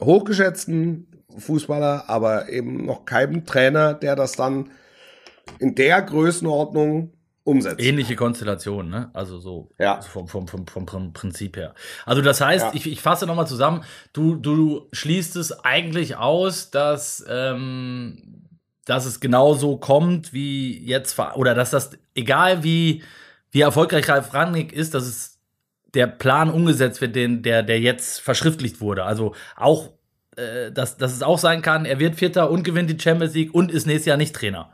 hochgeschätzten Fußballer, aber eben noch keinem Trainer, der das dann in der Größenordnung umsetzt. Ähnliche Konstellation, ne? Also so Ja. vom, vom, vom, vom, Prinzip her. Also das heißt, Ja. ich, ich fasse nochmal zusammen, du, du schließt es eigentlich aus, dass, ähm, dass es genauso kommt, wie jetzt, oder dass das, egal wie, wie erfolgreich Ralf Rangnick ist, dass es der Plan umgesetzt wird, den, der, der jetzt verschriftlicht wurde. Also auch, äh, dass, dass es auch sein kann, er wird Vierter und gewinnt die Champions League und ist nächstes Jahr nicht Trainer.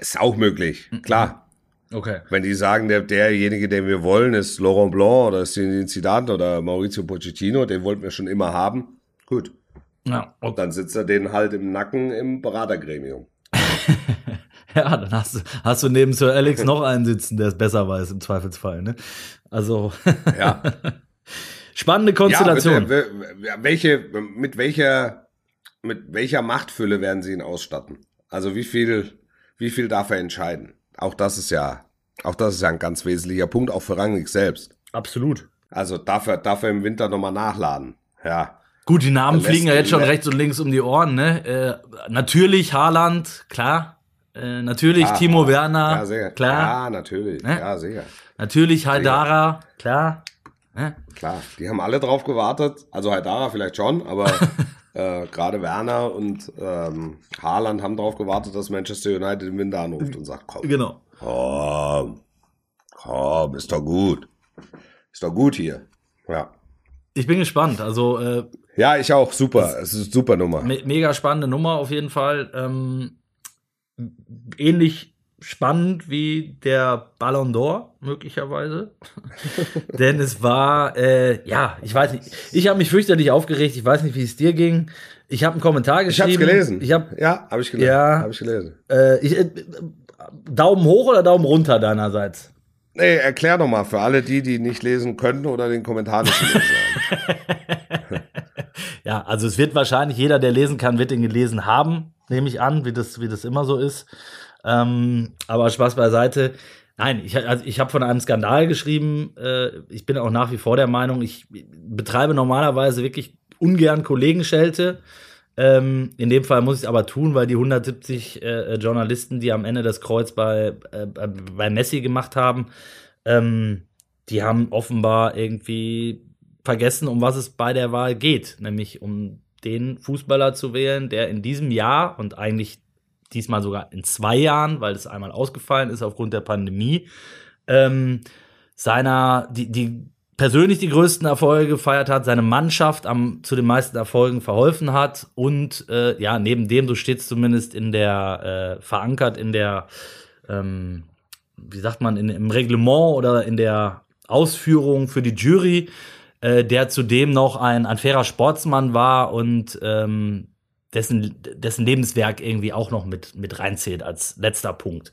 Ist auch möglich, klar. Okay. Wenn die sagen, der, derjenige, den wir wollen, ist Laurent Blanc oder Zinedine Zidane oder Maurizio Pochettino, den wollten wir schon immer haben. Gut, Ja, okay. dann sitzt er den halt im Nacken im Beratergremium. Ja, dann hast du, hast du neben Sir Alex noch einen sitzen, der es besser weiß im Zweifelsfall. Ne? Also Ja. spannende Ja, Konstellation. bitte, we- welche, mit welcher, mit welcher Machtfülle werden sie ihn ausstatten? Also wie viel, wie viel darf er entscheiden? Auch das ist ja, auch das ist ja ein ganz wesentlicher Punkt, auch für Rangnick selbst. Absolut. Also darf er, darf er im Winter nochmal nachladen. Ja. Gut, die Namen Der fliegen ja jetzt schon rechts und links um die Ohren. Ne? Äh, natürlich Haaland, klar. Äh, natürlich Ah, Timo ah, Werner, Ja, sehr. klar. Ja, natürlich. Ne? Ja, sicher. Natürlich Haidara, klar. Ne? Klar. Die haben alle drauf gewartet. Also Haidara vielleicht schon, aber äh, gerade Werner und ähm, Haaland haben drauf gewartet, dass Manchester United im Winter anruft und sagt, komm, Genau. komm, komm, ist doch gut. Ist doch gut hier. Ja. Ich bin gespannt. Also äh, Ja, ich auch. Super. Es ist eine super Nummer. me mega spannende Nummer auf jeden Fall. Ähm, ähnlich spannend wie der Ballon d'Or, möglicherweise. Denn es war, äh, ja, ich weiß nicht, ich habe mich fürchterlich aufgeregt, ich weiß nicht, wie es dir ging. Ich habe einen Kommentar Ich geschrieben. hab's gelesen. Ich habe ja, habe ich gelesen. Ja. Habe ich gelesen. äh, ich, äh, Daumen hoch oder Daumen runter deinerseits? Nee, erklär doch mal für alle die, die nicht lesen können oder den Kommentar nicht haben. ja, also es wird wahrscheinlich jeder, der lesen kann, wird ihn gelesen haben, nehme ich an, wie das, wie das immer so ist. Ähm, aber Spaß beiseite. Nein, ich, also ich habe von einem Skandal geschrieben. Äh, ich bin auch nach wie vor der Meinung, ich betreibe normalerweise wirklich ungern Kollegenschelte. Ähm, in dem Fall muss ich es aber tun, weil die 170 äh, Journalisten, die am Ende das Kreuz bei, äh, bei Messi gemacht haben, ähm, die haben offenbar irgendwie vergessen, um was es bei der Wahl geht, nämlich um den Fußballer zu wählen, der in diesem Jahr und eigentlich diesmal sogar in zwei Jahren, weil es einmal ausgefallen ist aufgrund der Pandemie, ähm, seiner, die, die persönlich die größten Erfolge gefeiert hat, seine Mannschaft am, zu den meisten Erfolgen verholfen hat und äh, ja, neben dem, so steht es zumindest in der, äh, verankert in der, ähm, wie sagt man, in, im Reglement oder in der Ausführung für die Jury, äh, der zudem noch ein, ein fairer Sportsmann war und ähm, dessen, dessen Lebenswerk irgendwie auch noch mit, mit reinzählt als letzter Punkt.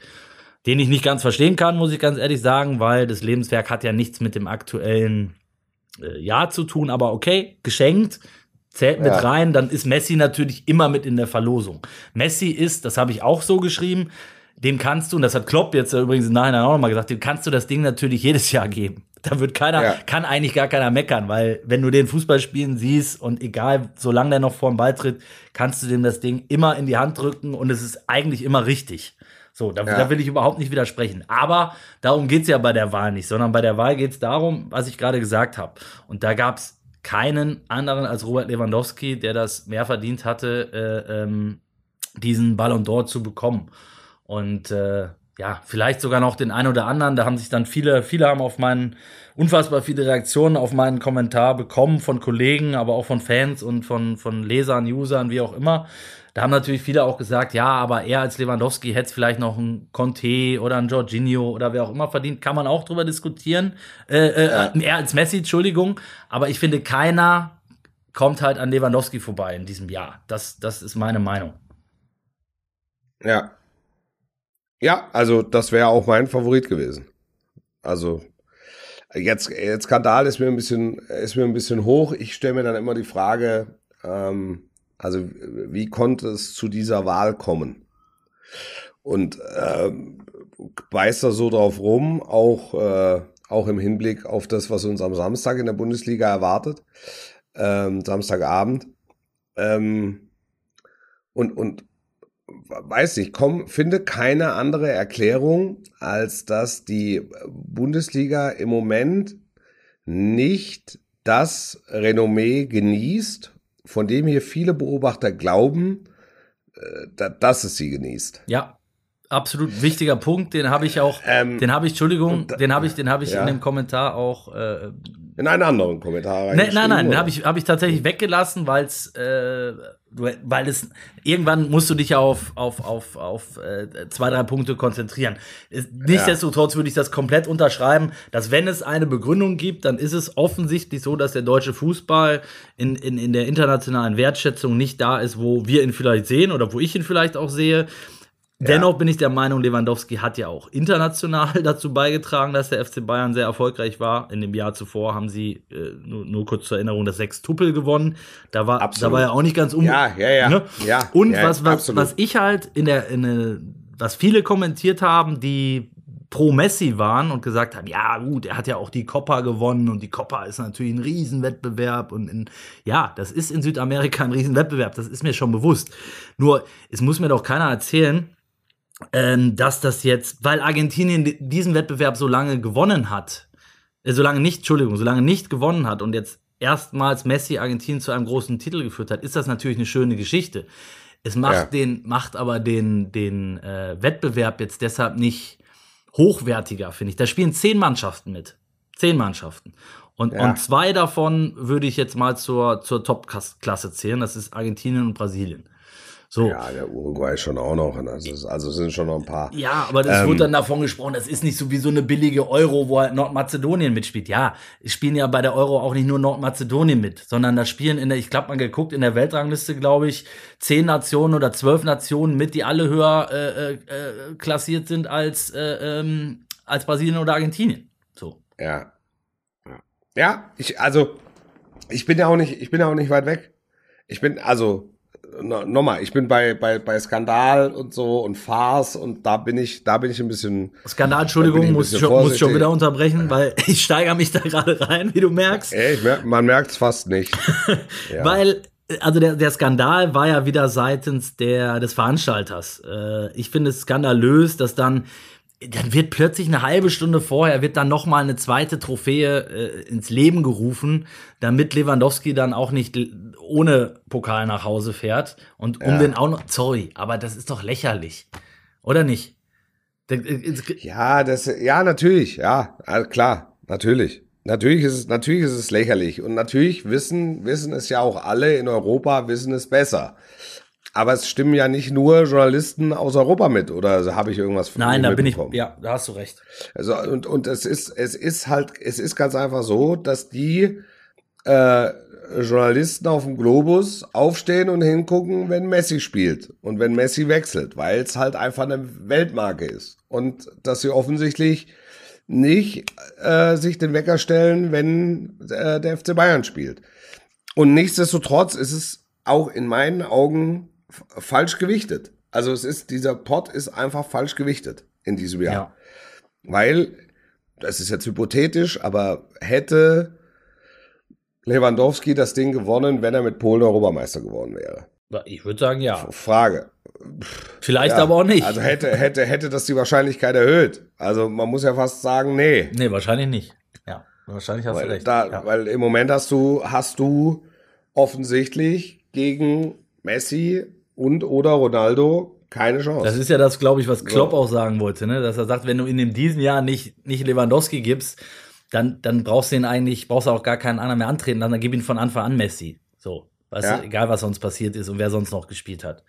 Den ich nicht ganz verstehen kann, muss ich ganz ehrlich sagen, weil das Lebenswerk hat ja nichts mit dem aktuellen äh, Jahr zu tun, aber okay, geschenkt, zählt mit ja. rein, dann ist Messi natürlich immer mit in der Verlosung. Messi ist, das habe ich auch so geschrieben, dem kannst du, und das hat Klopp jetzt übrigens im Nachhinein auch nochmal gesagt, dem kannst du das Ding natürlich jedes Jahr geben. Da wird keiner, ja. kann eigentlich gar keiner meckern, weil wenn du den Fußball spielen siehst und egal, solange der noch vor dem Ball tritt, kannst du dem das Ding immer in die Hand drücken und es ist eigentlich immer richtig. So, da, ja. da will ich überhaupt nicht widersprechen. Aber darum geht's ja bei der Wahl nicht, sondern bei der Wahl geht's darum, was ich gerade gesagt habe. Und da gab's keinen anderen als Robert Lewandowski, der das mehr verdient hatte, äh, ähm, diesen Ballon d'Or zu bekommen. Und äh, ja, vielleicht sogar noch den einen oder anderen. Da haben sich dann viele, viele haben auf meinen, unfassbar viele Reaktionen auf meinen Kommentar bekommen von Kollegen, aber auch von Fans und von, von Lesern, Usern, wie auch immer. Da haben natürlich viele auch gesagt, ja, aber er als Lewandowski hätte es vielleicht noch ein Conte oder ein Jorginho oder wer auch immer verdient. Kann man auch drüber diskutieren. Äh, äh, er als Messi, Entschuldigung. Aber ich finde, keiner kommt halt an Lewandowski vorbei in diesem Jahr. Das, das ist meine Meinung. Ja, ja, also das wäre auch mein Favorit gewesen. Also jetzt, jetzt Skandal ist mir ein bisschen, ist mir ein bisschen hoch. Ich stelle mir dann immer die Frage, ähm, also wie konnte es zu dieser Wahl kommen? Und ähm, beißt da so drauf rum, auch, äh, auch im Hinblick auf das, was uns am Samstag in der Bundesliga erwartet, ähm, Samstagabend. Ähm, und, und weiß nicht, komm, finde keine andere Erklärung, als dass die Bundesliga im Moment nicht das Renommee genießt, von dem hier viele Beobachter glauben, äh, dass es sie genießt. Ja, absolut wichtiger Punkt, den habe ich auch, ähm, den habe ich, Entschuldigung, den habe ich, den habe ich ja. in dem Kommentar auch äh, in einen anderen Kommentar rein. Ne, nein, nein, den habe ich, hab ich tatsächlich weggelassen, weil es, äh, weil es irgendwann musst du dich ja auf, auf, auf, auf äh, zwei, drei Punkte konzentrieren. Nichtsdestotrotz würde ich das komplett unterschreiben, dass wenn es eine Begründung gibt, dann ist es offensichtlich so, dass der deutsche Fußball in, in, in der internationalen Wertschätzung nicht da ist, wo wir ihn vielleicht sehen oder wo ich ihn vielleicht auch sehe. Dennoch bin ich der Meinung, Lewandowski hat ja auch international dazu beigetragen, dass der FC Bayern sehr erfolgreich war. In dem Jahr zuvor haben sie, äh, nur, nur, kurz zur Erinnerung, das sechs Tuppel gewonnen. Da war, da war er auch nicht ganz um. Ja, ja, ja. Ne? ja Und ja, was, was, was ich halt in der, in der, was viele kommentiert haben, die pro Messi waren und gesagt haben, ja gut, er hat ja auch die Copa gewonnen und die Copa ist natürlich ein Riesenwettbewerb und in, ja, das ist in Südamerika ein Riesenwettbewerb, das ist mir schon bewusst. Nur, es muss mir doch keiner erzählen, ähm, dass das jetzt, weil Argentinien diesen Wettbewerb so lange gewonnen hat, äh, so lange nicht, Entschuldigung, so lange nicht gewonnen hat und jetzt erstmals Messi Argentinien zu einem großen Titel geführt hat, ist das natürlich eine schöne Geschichte. Es macht ja. den, macht aber den, den äh, Wettbewerb jetzt deshalb nicht hochwertiger, finde ich. Da spielen zehn Mannschaften mit. Zehn Mannschaften. Und, ja. und zwei davon würde ich jetzt mal zur, zur Top-Klasse zählen. Das ist Argentinien und Brasilien. So. Ja, der Uruguay schon auch noch. Also, also sind schon noch ein paar. Ja, aber das ähm, wurde dann davon gesprochen, das ist nicht so wie so eine billige Euro, wo halt Nordmazedonien mitspielt. Ja, es spielen ja bei der Euro auch nicht nur Nordmazedonien mit, sondern da spielen in der, ich glaube mal geguckt, in der Weltrangliste, glaube ich, zehn Nationen oder zwölf Nationen mit, die alle höher äh, äh, äh klassiert sind als, äh, ähm, als Brasilien oder Argentinien. So. Ja. Ja, ja ich, also, ich bin ja auch nicht, ich bin ja auch nicht weit weg. Ich bin, also, no, nochmal, ich bin bei, bei, bei Skandal und so und Farce und da bin ich, da bin ich ein bisschen. Skandal, Da Entschuldigung, ich muss ich, muss ich schon wieder unterbrechen, weil ich steigere mich da gerade rein, wie du merkst. Ey, merk, man merkt es fast nicht. Ja. Weil, also der, der Skandal war ja wieder seitens der, des Veranstalters. Äh, ich finde es skandalös, dass dann, dann wird plötzlich eine halbe Stunde vorher, wird dann nochmal eine zweite Trophäe äh, ins Leben gerufen, damit Lewandowski dann auch nicht ohne Pokal nach Hause fährt. Und um Ja. den auch noch, sorry, aber das ist doch lächerlich. Oder nicht? Äh, Ja, das, ja, natürlich, ja, klar, natürlich. Natürlich ist es, natürlich ist es lächerlich. Und natürlich wissen, wissen es ja auch alle in Europa, wissen es besser. Aber es stimmen ja nicht nur Journalisten aus Europa mit, oder habe ich irgendwas von Nein, da bin ich, ja, da hast du recht. Also, und, und es ist, es ist halt, es ist ganz einfach so, dass die äh, Journalisten auf dem Globus aufstehen und hingucken, wenn Messi spielt und wenn Messi wechselt, weil es halt einfach eine Weltmarke ist. Und dass sie offensichtlich nicht äh, sich den Wecker stellen, wenn äh, der FC Bayern spielt. Und nichtsdestotrotz ist es auch in meinen Augen falsch gewichtet. Also es ist, dieser Pot ist einfach falsch gewichtet in diesem Jahr. Ja. Weil, das ist jetzt hypothetisch, aber hätte Lewandowski das Ding gewonnen, wenn er mit Polen Europameister geworden wäre? Ich würde sagen, ja. Frage. Vielleicht Ja, aber auch nicht. Also hätte, hätte, hätte das die Wahrscheinlichkeit erhöht. Also man muss ja fast sagen, nee. nee, wahrscheinlich nicht. Ja, wahrscheinlich hast du Weil, recht. da, ja. weil im Moment hast du, hast du offensichtlich gegen Messi und oder Ronaldo keine Chance. Das ist ja das, glaube ich, was Klopp auch sagen wollte, ne? dass er sagt, wenn du in diesem Jahr nicht, nicht Lewandowski gibst, dann, dann brauchst du ihn eigentlich, brauchst du auch gar keinen anderen mehr antreten, dann gib ihn von Anfang an Messi. So, weißt Ja. du, egal was sonst passiert ist und wer sonst noch gespielt hat.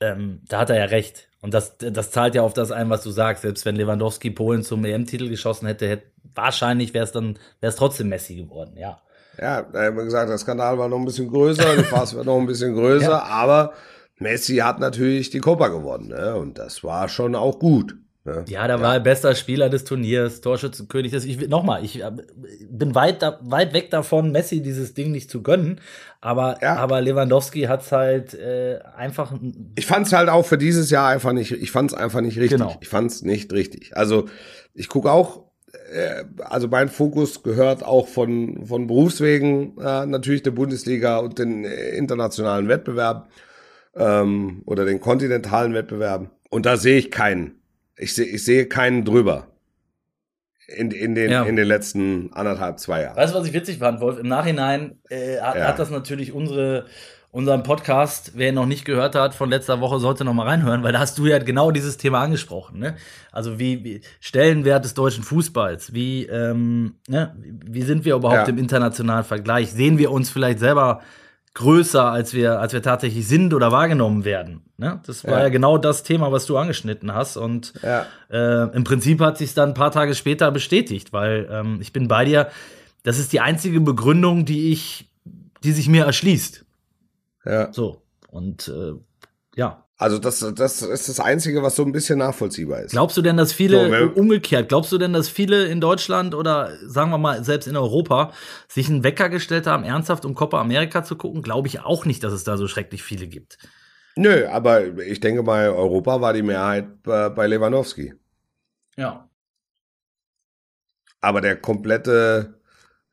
Ähm, da hat er ja recht. Und das, das zahlt ja auf das ein, was du sagst. Selbst wenn Lewandowski Polen zum EM-Titel geschossen hätte, hätte wahrscheinlich wäre es dann, wäre es trotzdem Messi geworden, ja. Ja, da haben wir gesagt, der Skandal war noch ein bisschen größer, die Farce war noch ein bisschen größer, Ja. aber Messi hat natürlich die Copa gewonnen, ne? Und das war schon auch gut. Ne? Ja, da war er bester Spieler des Turniers, Torschützenkönig. Das, ich, nochmal, ich äh, bin weit, da, weit weg davon, Messi dieses Ding nicht zu gönnen. Aber, Ja. aber Lewandowski hat's halt äh, einfach. Ich fand's halt auch für dieses Jahr einfach nicht, ich fand's einfach nicht richtig. Genau. Ich fand's nicht richtig. Also ich gucke auch, äh, also mein Fokus gehört auch von, von Berufswegen äh, natürlich der Bundesliga und den äh, internationalen Wettbewerben ähm, oder den kontinentalen Wettbewerben. Und da sehe ich keinen. Ich sehe, ich sehe keinen drüber. In, in, den, Ja. in den letzten anderthalb, zwei Jahren. Weißt du, was ich witzig fand, Wolf? Im Nachhinein äh, hat, Ja. hat das natürlich unsere, unseren Podcast, wer ihn noch nicht gehört hat, von letzter Woche, sollte noch mal reinhören, weil da hast du ja genau dieses Thema angesprochen. Ne? Also wie, wie Stellenwert des deutschen Fußballs, wie, ähm, ne? wie sind wir überhaupt Ja. im internationalen Vergleich? Sehen wir uns vielleicht selber größer, als wir, als wir tatsächlich sind oder wahrgenommen werden? Ne? Das war ja. Ja. genau das Thema, was du angeschnitten hast. Und Ja. äh, im Prinzip hat sich dann ein paar Tage später bestätigt, weil ähm, ich bin bei dir. Das ist die einzige Begründung, die ich, die sich mir erschließt. Ja. So und äh, ja. Also das, das ist das Einzige, was so ein bisschen nachvollziehbar ist. Glaubst du denn, dass viele So, umgekehrt? Glaubst du denn, dass viele in Deutschland oder sagen wir mal selbst in Europa sich einen Wecker gestellt haben, ernsthaft um Copa America zu gucken? Glaube ich auch nicht, dass es da so schrecklich viele gibt. Nö, aber ich denke mal, Europa war die Mehrheit bei, bei Lewandowski. Ja. Aber der komplette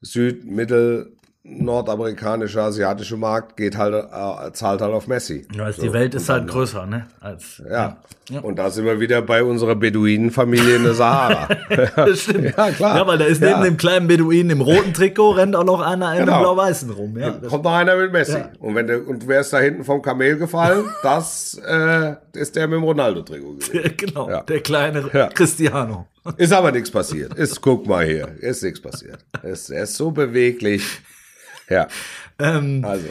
Süd-, Mittel-, nordamerikanische, asiatische Markt geht halt, äh, zahlt halt auf Messi. Ja, also So, die Welt ist halt größer, ne? Als, Ja. Ja. Und da sind wir wieder bei unserer Beduinenfamilie in der Sahara. Das stimmt. Ja, klar. Ja, weil da ist Ja. neben dem kleinen Beduinen im roten Trikot rennt auch noch einer in Genau. dem blau-weißen rum. Ja, Kommt noch einer mit Messi. Ja. Und wenn der, und wer ist da hinten vom Kamel gefallen? Das äh, ist der mit dem Ronaldo-Trikot gewesen. genau, Ja. der kleine Ja. Cristiano. Ist aber nichts passiert. Ist, guck mal hier, ist nichts passiert. Ist, er ist so beweglich. Ja, Ähm, also.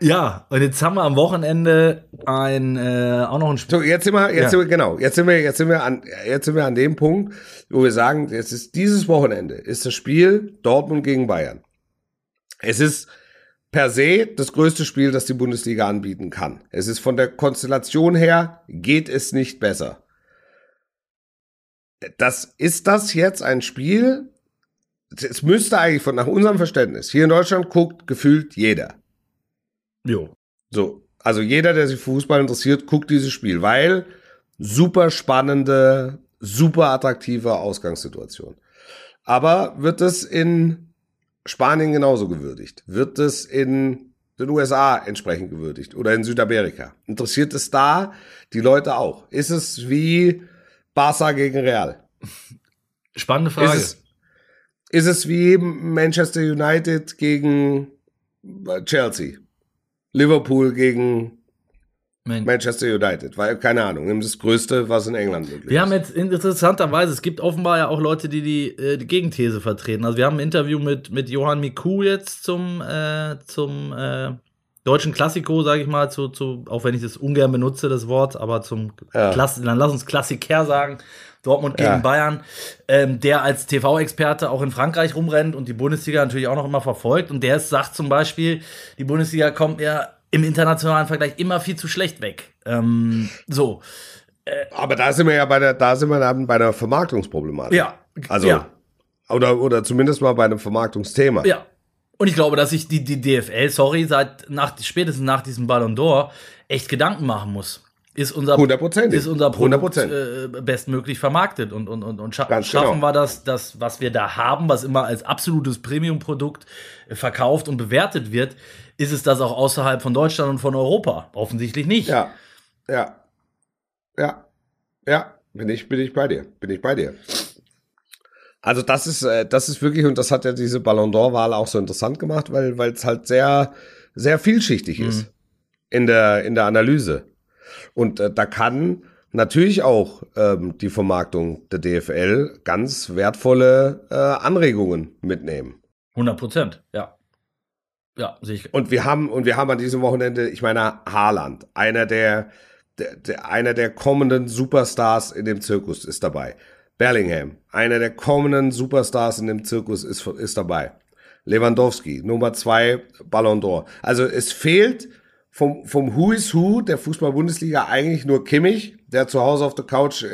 ja, und jetzt haben wir am Wochenende ein, äh, auch noch ein Spiel. So, jetzt sind wir, jetzt Ja. sind wir, genau, jetzt sind wir, jetzt sind wir an, jetzt sind wir an dem Punkt, wo wir sagen, jetzt ist dieses Wochenende, ist das Spiel Dortmund gegen Bayern. Es ist per se das größte Spiel, das die Bundesliga anbieten kann. Es ist von der Konstellation her, geht es nicht besser. das ist das jetzt ein Spiel. Es müsste eigentlich von nach unserem Verständnis. Hier in Deutschland guckt gefühlt jeder. Jo. So, also jeder, der sich für Fußball interessiert, guckt dieses Spiel, weil super spannende, super attraktive Ausgangssituation. Aber wird es in Spanien genauso gewürdigt? Wird es in den USA entsprechend gewürdigt oder in Südamerika? Interessiert es da die Leute auch? Ist es wie Barca gegen Real? Spannende Frage. Ist es, ist es wie Manchester United gegen Chelsea? Liverpool gegen Mensch. Manchester United, weil keine Ahnung, das Größte, was in England möglich Wir ist. haben jetzt interessanterweise, es gibt offenbar ja auch Leute, die die, äh, die Gegenthese vertreten. Also wir haben ein Interview mit, mit Johann Miku jetzt zum, äh, zum äh, deutschen Klassiko, sage ich mal, zu, zu, auch wenn ich das ungern benutze, das Wort, aber zum Ja. Klass, dann lass uns Klassiker sagen. Dortmund gegen Ja. Bayern, ähm, der als TV-Experte auch in Frankreich rumrennt und die Bundesliga natürlich auch noch immer verfolgt. Und der sagt zum Beispiel, die Bundesliga kommt ja im internationalen Vergleich immer viel zu schlecht weg. Ähm, so. Aber da sind wir ja bei der, da sind wir dann bei der Vermarktungsproblematik. Ja. Also, ja. oder, oder zumindest mal bei einem Vermarktungsthema. Ja. Und ich glaube, dass sich die, die DFL, sorry, seit nach, spätestens nach diesem Ballon d'Or echt Gedanken machen muss. Ist unser, ist unser Produkt 100%. äh, bestmöglich vermarktet und, und, und, und scha Ganz schaffen genau. wir das, das, was wir da haben, was immer als absolutes Premium-Produkt äh, verkauft und bewertet wird, ist es das auch außerhalb von Deutschland und von Europa? Offensichtlich nicht. Ja, ja, ja, ja, bin ich, bin ich bei dir, bin ich bei dir. Also das ist, äh, das ist wirklich, und das hat ja diese Ballon d'Or-Wahl auch so interessant gemacht, weil, es halt sehr, sehr vielschichtig ist in der, in der Analyse. Und äh, da kann natürlich auch ähm, die Vermarktung der DFL ganz wertvolle äh, Anregungen mitnehmen. 100 Prozent, ja. Ja, sehe ich. Und wir haben, und wir haben an diesem Wochenende, ich meine, Haaland, einer der, der, der, einer der kommenden Superstars in dem Zirkus ist dabei. Bellingham, einer der kommenden Superstars in dem Zirkus ist, ist dabei. Lewandowski, Nummer zwei, Ballon d'Or. Also es fehlt vom, vom Who is Who der Fußball-Bundesliga eigentlich nur Kimmich, der zu Hause auf der Couch äh,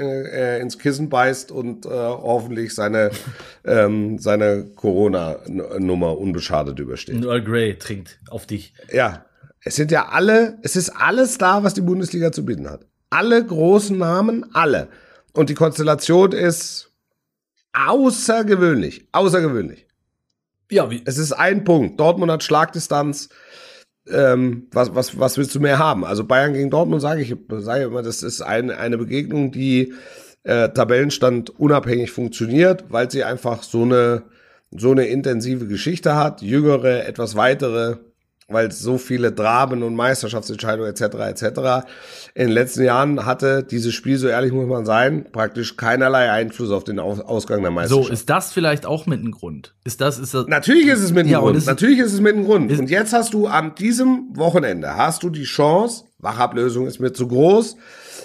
äh, ins Kissen beißt und äh, hoffentlich seine, ähm, seine Corona-Nummer unbeschadet übersteht. Und Earl Grey trinkt auf dich. Ja, es sind ja alle, es ist alles da, was die Bundesliga zu bieten hat. Alle großen Namen, alle. Und die Konstellation ist außergewöhnlich, außergewöhnlich. Ja, wie, Es ist ein Punkt. Dortmund hat Schlagdistanz. Ähm, was, was, was willst du mehr haben? Also Bayern gegen Dortmund sage ich, sage immer, das ist ein, eine Begegnung, die äh, Tabellenstand unabhängig funktioniert, weil sie einfach so eine, so eine intensive Geschichte hat, jüngere, etwas weitere, weil es so viele Dramen und Meisterschaftsentscheidungen etc. etc. In den letzten Jahren hatte dieses Spiel, so ehrlich muss man sein, praktisch keinerlei Einfluss auf den Aus Ausgang der so, Meisterschaft. ist das vielleicht auch mit ein Grund? Ist das, ist das. Natürlich ist es mit dem Ja, und Grund. es- Natürlich ist es mit dem Grund. ist- und jetzt hast du an diesem Wochenende hast du die Chance, Wachablösung ist mir zu groß,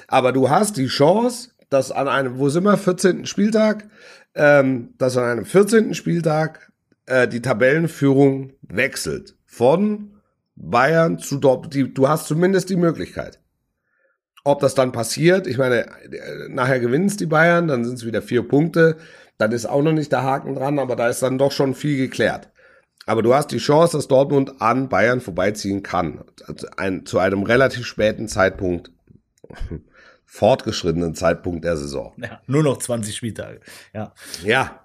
aber du hast die Chance, dass an einem, wo sind wir, 14. Spieltag, ähm, dass an einem 14. Spieltag äh, die Tabellenführung wechselt. Von Bayern zu Dortmund. Du hast zumindest die Möglichkeit. Ob das dann passiert, ich meine, nachher gewinnen es die Bayern, dann sind es wieder vier Punkte. Dann ist auch noch nicht der Haken dran, aber da ist dann doch schon viel geklärt. Aber du hast die Chance, dass Dortmund an Bayern vorbeiziehen kann. Also ein, zu einem relativ späten Zeitpunkt, fortgeschrittenen Zeitpunkt der Saison. Ja, nur noch 20 Spieltage. Ja. Ja.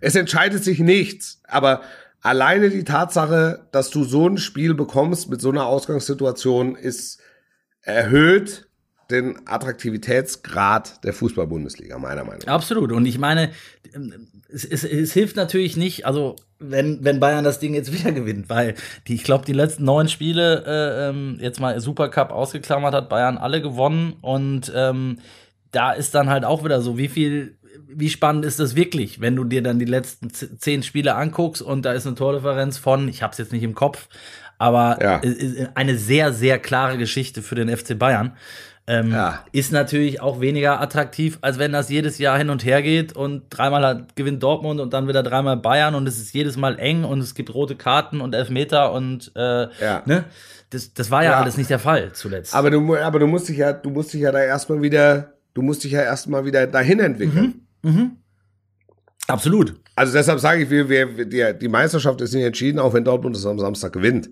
Es entscheidet sich nichts, aber alleine die Tatsache, dass du so ein Spiel bekommst mit so einer Ausgangssituation, ist erhöht den Attraktivitätsgrad der Fußball-Bundesliga, meiner Meinung nach. Absolut. Und ich meine, es, es, es hilft natürlich nicht, also wenn, wenn Bayern das Ding jetzt wieder gewinnt, weil die, ich glaube, die letzten neun Spiele äh, ähm, jetzt mal Supercup ausgeklammert hat, Bayern alle gewonnen und ähm, da ist dann halt auch wieder so, wie viel, wie spannend ist das wirklich, wenn du dir dann die letzten zehn Spiele anguckst und da ist eine Tordifferenz von, ich habe es jetzt nicht im Kopf, aber Ja. eine sehr, sehr klare Geschichte für den FC Bayern. Ähm, Ja. Ist natürlich auch weniger attraktiv, als wenn das jedes Jahr hin und her geht und dreimal hat, gewinnt Dortmund und dann wieder dreimal Bayern und es ist jedes Mal eng und es gibt rote Karten und Elfmeter und äh, Ja. ne? Das, das war ja, Ja. alles nicht der Fall zuletzt. Aber du, aber du musst dich ja, du musst dich ja da erstmal wieder du musst dich ja erstmal wieder dahin entwickeln. Absolut. Also deshalb sage ich, wir, wir, die, die Meisterschaft ist nicht entschieden, auch wenn Dortmund es am Samstag gewinnt.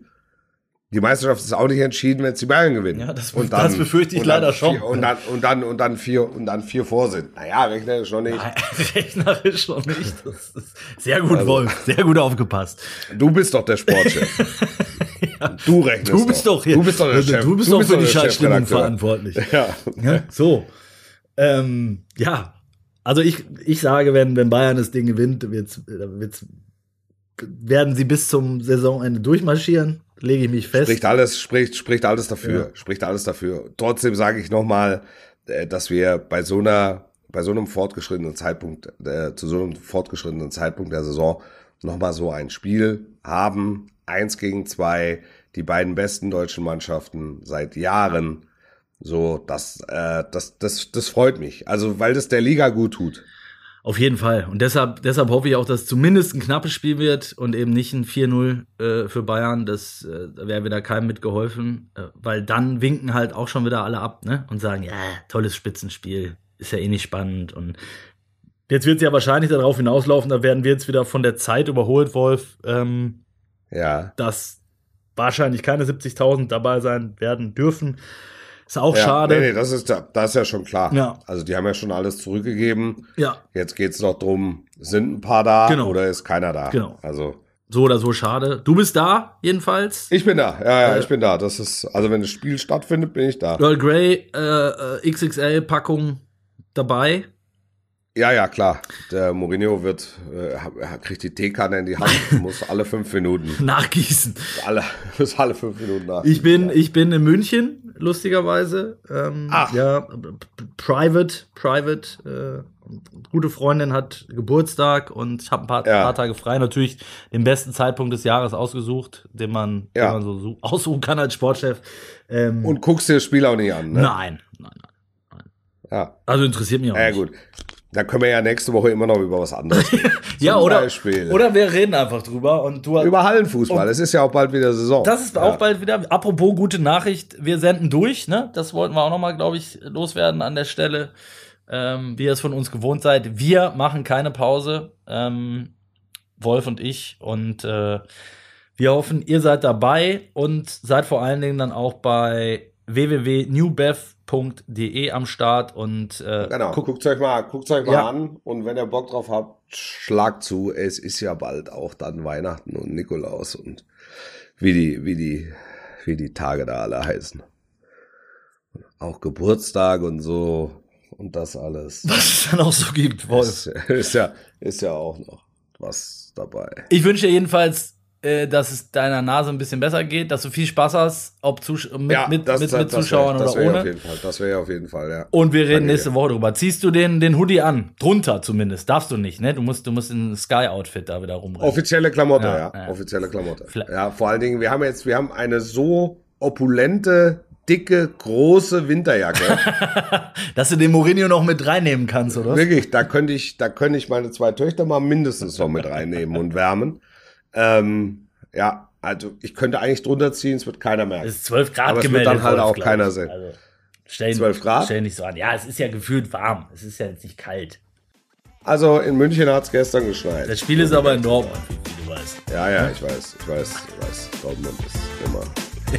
Die Meisterschaft ist auch nicht entschieden, wenn es die Bayern gewinnen. Ja, das- das befürchte ich und dann leider schon. Vier, und, dann, und, dann, und, dann vier, und dann vier vor sind. Naja, rechnerisch noch nicht. Rechnerisch noch nicht. Das ist sehr gut, Also- Wolf. Sehr gut aufgepasst. Du bist doch der Sportchef. Du rechnest Du bist doch hier. Du bist doch der Chef. Du bist doch für die Chefredakteur. verantwortlich. Ja. Ja, so. Ähm, ja. Also ich, ich sage, wenn, wenn Bayern das Ding gewinnt, wird's, wird's, werden sie bis zum Saisonende durchmarschieren. Lege ich mich fest. Spricht alles, spricht, spricht alles dafür. Ja. Spricht alles dafür. Trotzdem sage ich nochmal, dass wir bei so einer, bei so einem fortgeschrittenen Zeitpunkt, äh, zu so einem fortgeschrittenen Zeitpunkt der Saison nochmal so ein Spiel haben. Eins gegen zwei, die beiden besten deutschen Mannschaften seit Jahren. So, das, äh, das, das, das freut mich. Also, weil das der Liga gut tut. Auf jeden Fall. Und deshalb, deshalb hoffe ich auch, dass zumindest ein knappes Spiel wird und eben nicht ein 4-0 äh, für Bayern. Das äh, da wäre wieder keinem mitgeholfen, äh, weil dann winken halt auch schon wieder alle ab ne? und sagen, ja, tolles Spitzenspiel, ist ja eh nicht spannend. Und jetzt wird es ja wahrscheinlich darauf hinauslaufen, da werden wir jetzt wieder von der Zeit überholt, Wolf, ähm, Ja. dass wahrscheinlich keine 70.000 dabei sein werden dürfen. Ist auch ja, schade. Nee, nee, das ist, ja- das ist ja schon klar. Ja. Also, die haben ja schon alles zurückgegeben. Ja, Jetzt geht's noch drum, sind ein paar da Genau. oder ist keiner da? Genau. Also so oder so schade. Du bist da, jedenfalls. ich bin da, ja, ja, Äh, ich bin da. Das ist, also wenn das Spiel stattfindet, bin ich da. Earl Grey äh, äh, XXL-Packung dabei. Ja, ja, klar. Der Mourinho wird, äh, kriegt die Teekanne in die Hand, muss alle fünf Minuten, Nachgießen. alle, muss alle fünf Minuten nach. Ich bin, ich bin in München, lustigerweise. Ähm, Ach. Ja, private, private. Äh, gute Freundin hat Geburtstag und ich habe ein paar, Ja. paar Tage frei. Natürlich den besten Zeitpunkt des Jahres ausgesucht, den man, Ja. den man so su- aussuchen kann als Sportchef. Ähm, Und guckst dir das Spiel auch nicht an, ne? nein, nein, nein. Ja. Also interessiert mich auch Ja, nicht. gut. Da können wir ja nächste Woche immer noch über was anderes reden. Ja, oder, Beispiel. oder wir reden einfach drüber und du über Hallenfußball. Es ist ja auch bald wieder Saison. Das ist ja. auch bald wieder. Apropos gute Nachricht, wir senden durch, ne? Das wollten wir auch nochmal, glaube ich, loswerden an der Stelle. Ähm, wie ihr es von uns gewohnt seid. Wir machen keine Pause. Ähm, Wolf und ich. Und äh, wir hoffen, ihr seid dabei und seid vor allen Dingen dann auch bei www.newbev.de am Start und äh, Genau, guckt guckt euch mal, guckt's euch mal Ja. an und wenn ihr Bock drauf habt, schlagt zu. Es ist ja bald auch dann Weihnachten und Nikolaus und wie die, wie die, wie die Tage da alle heißen. Auch Geburtstag und so und das alles. was es dann auch so gibt, Wolf. Ist, ist ja, ist ja auch noch was dabei. Ich wünsche jedenfalls, äh, dass es deiner Nase ein bisschen besser geht, dass du viel Spaß hast, ob Zus mit, mit, mit, mit Zuschauern das oder wär ohne. Auf jeden Fall, das wäre auf jeden Fall, ja. Und wir reden nächste. Woche drüber. Ziehst du den, den Hoodie an? Drunter zumindest. Darfst du nicht, ne? Du musst, du musst in Sky-Outfit da wieder rumrennen. Offizielle Klamotte, Ja, ja. ja. Offizielle Klamotte. Vielleicht- Ja, vor allen Dingen, wir haben jetzt, wir haben eine so opulente, dicke, große Winterjacke. Dass du den Mourinho noch mit reinnehmen kannst, oder? Wirklich, da könnte ich, da könnte ich meine zwei Töchter mal mindestens noch mit reinnehmen und wärmen. Ähm, ja, also ich könnte eigentlich drunter ziehen, es wird keiner merken. Es ist 12 Grad Aber es wird gemeldet. dann halt auch keiner sehen. Also, stell, 12 Grad? Stell nicht so an. Ja, es ist ja gefühlt warm. Es ist ja jetzt nicht kalt. Also in München hat es gestern geschneit. Das Spiel ist aber in Dortmund, wie, du weißt. Ja, ja, ich weiß, ich weiß, ich weiß. Dortmund ist immer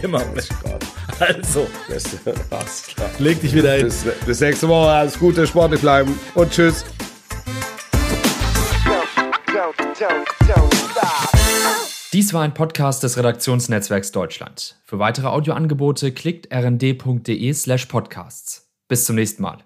Immer. 20 Grad. Also, Beste. Alles klar. leg dich wieder hin. Bis, bis nächste Woche. Alles Gute, sportlich bleiben und tschüss. Dies war ein Podcast des Redaktionsnetzwerks Deutschland. Für weitere Audioangebote klickt rnd.de slash podcasts. Bis zum nächsten Mal.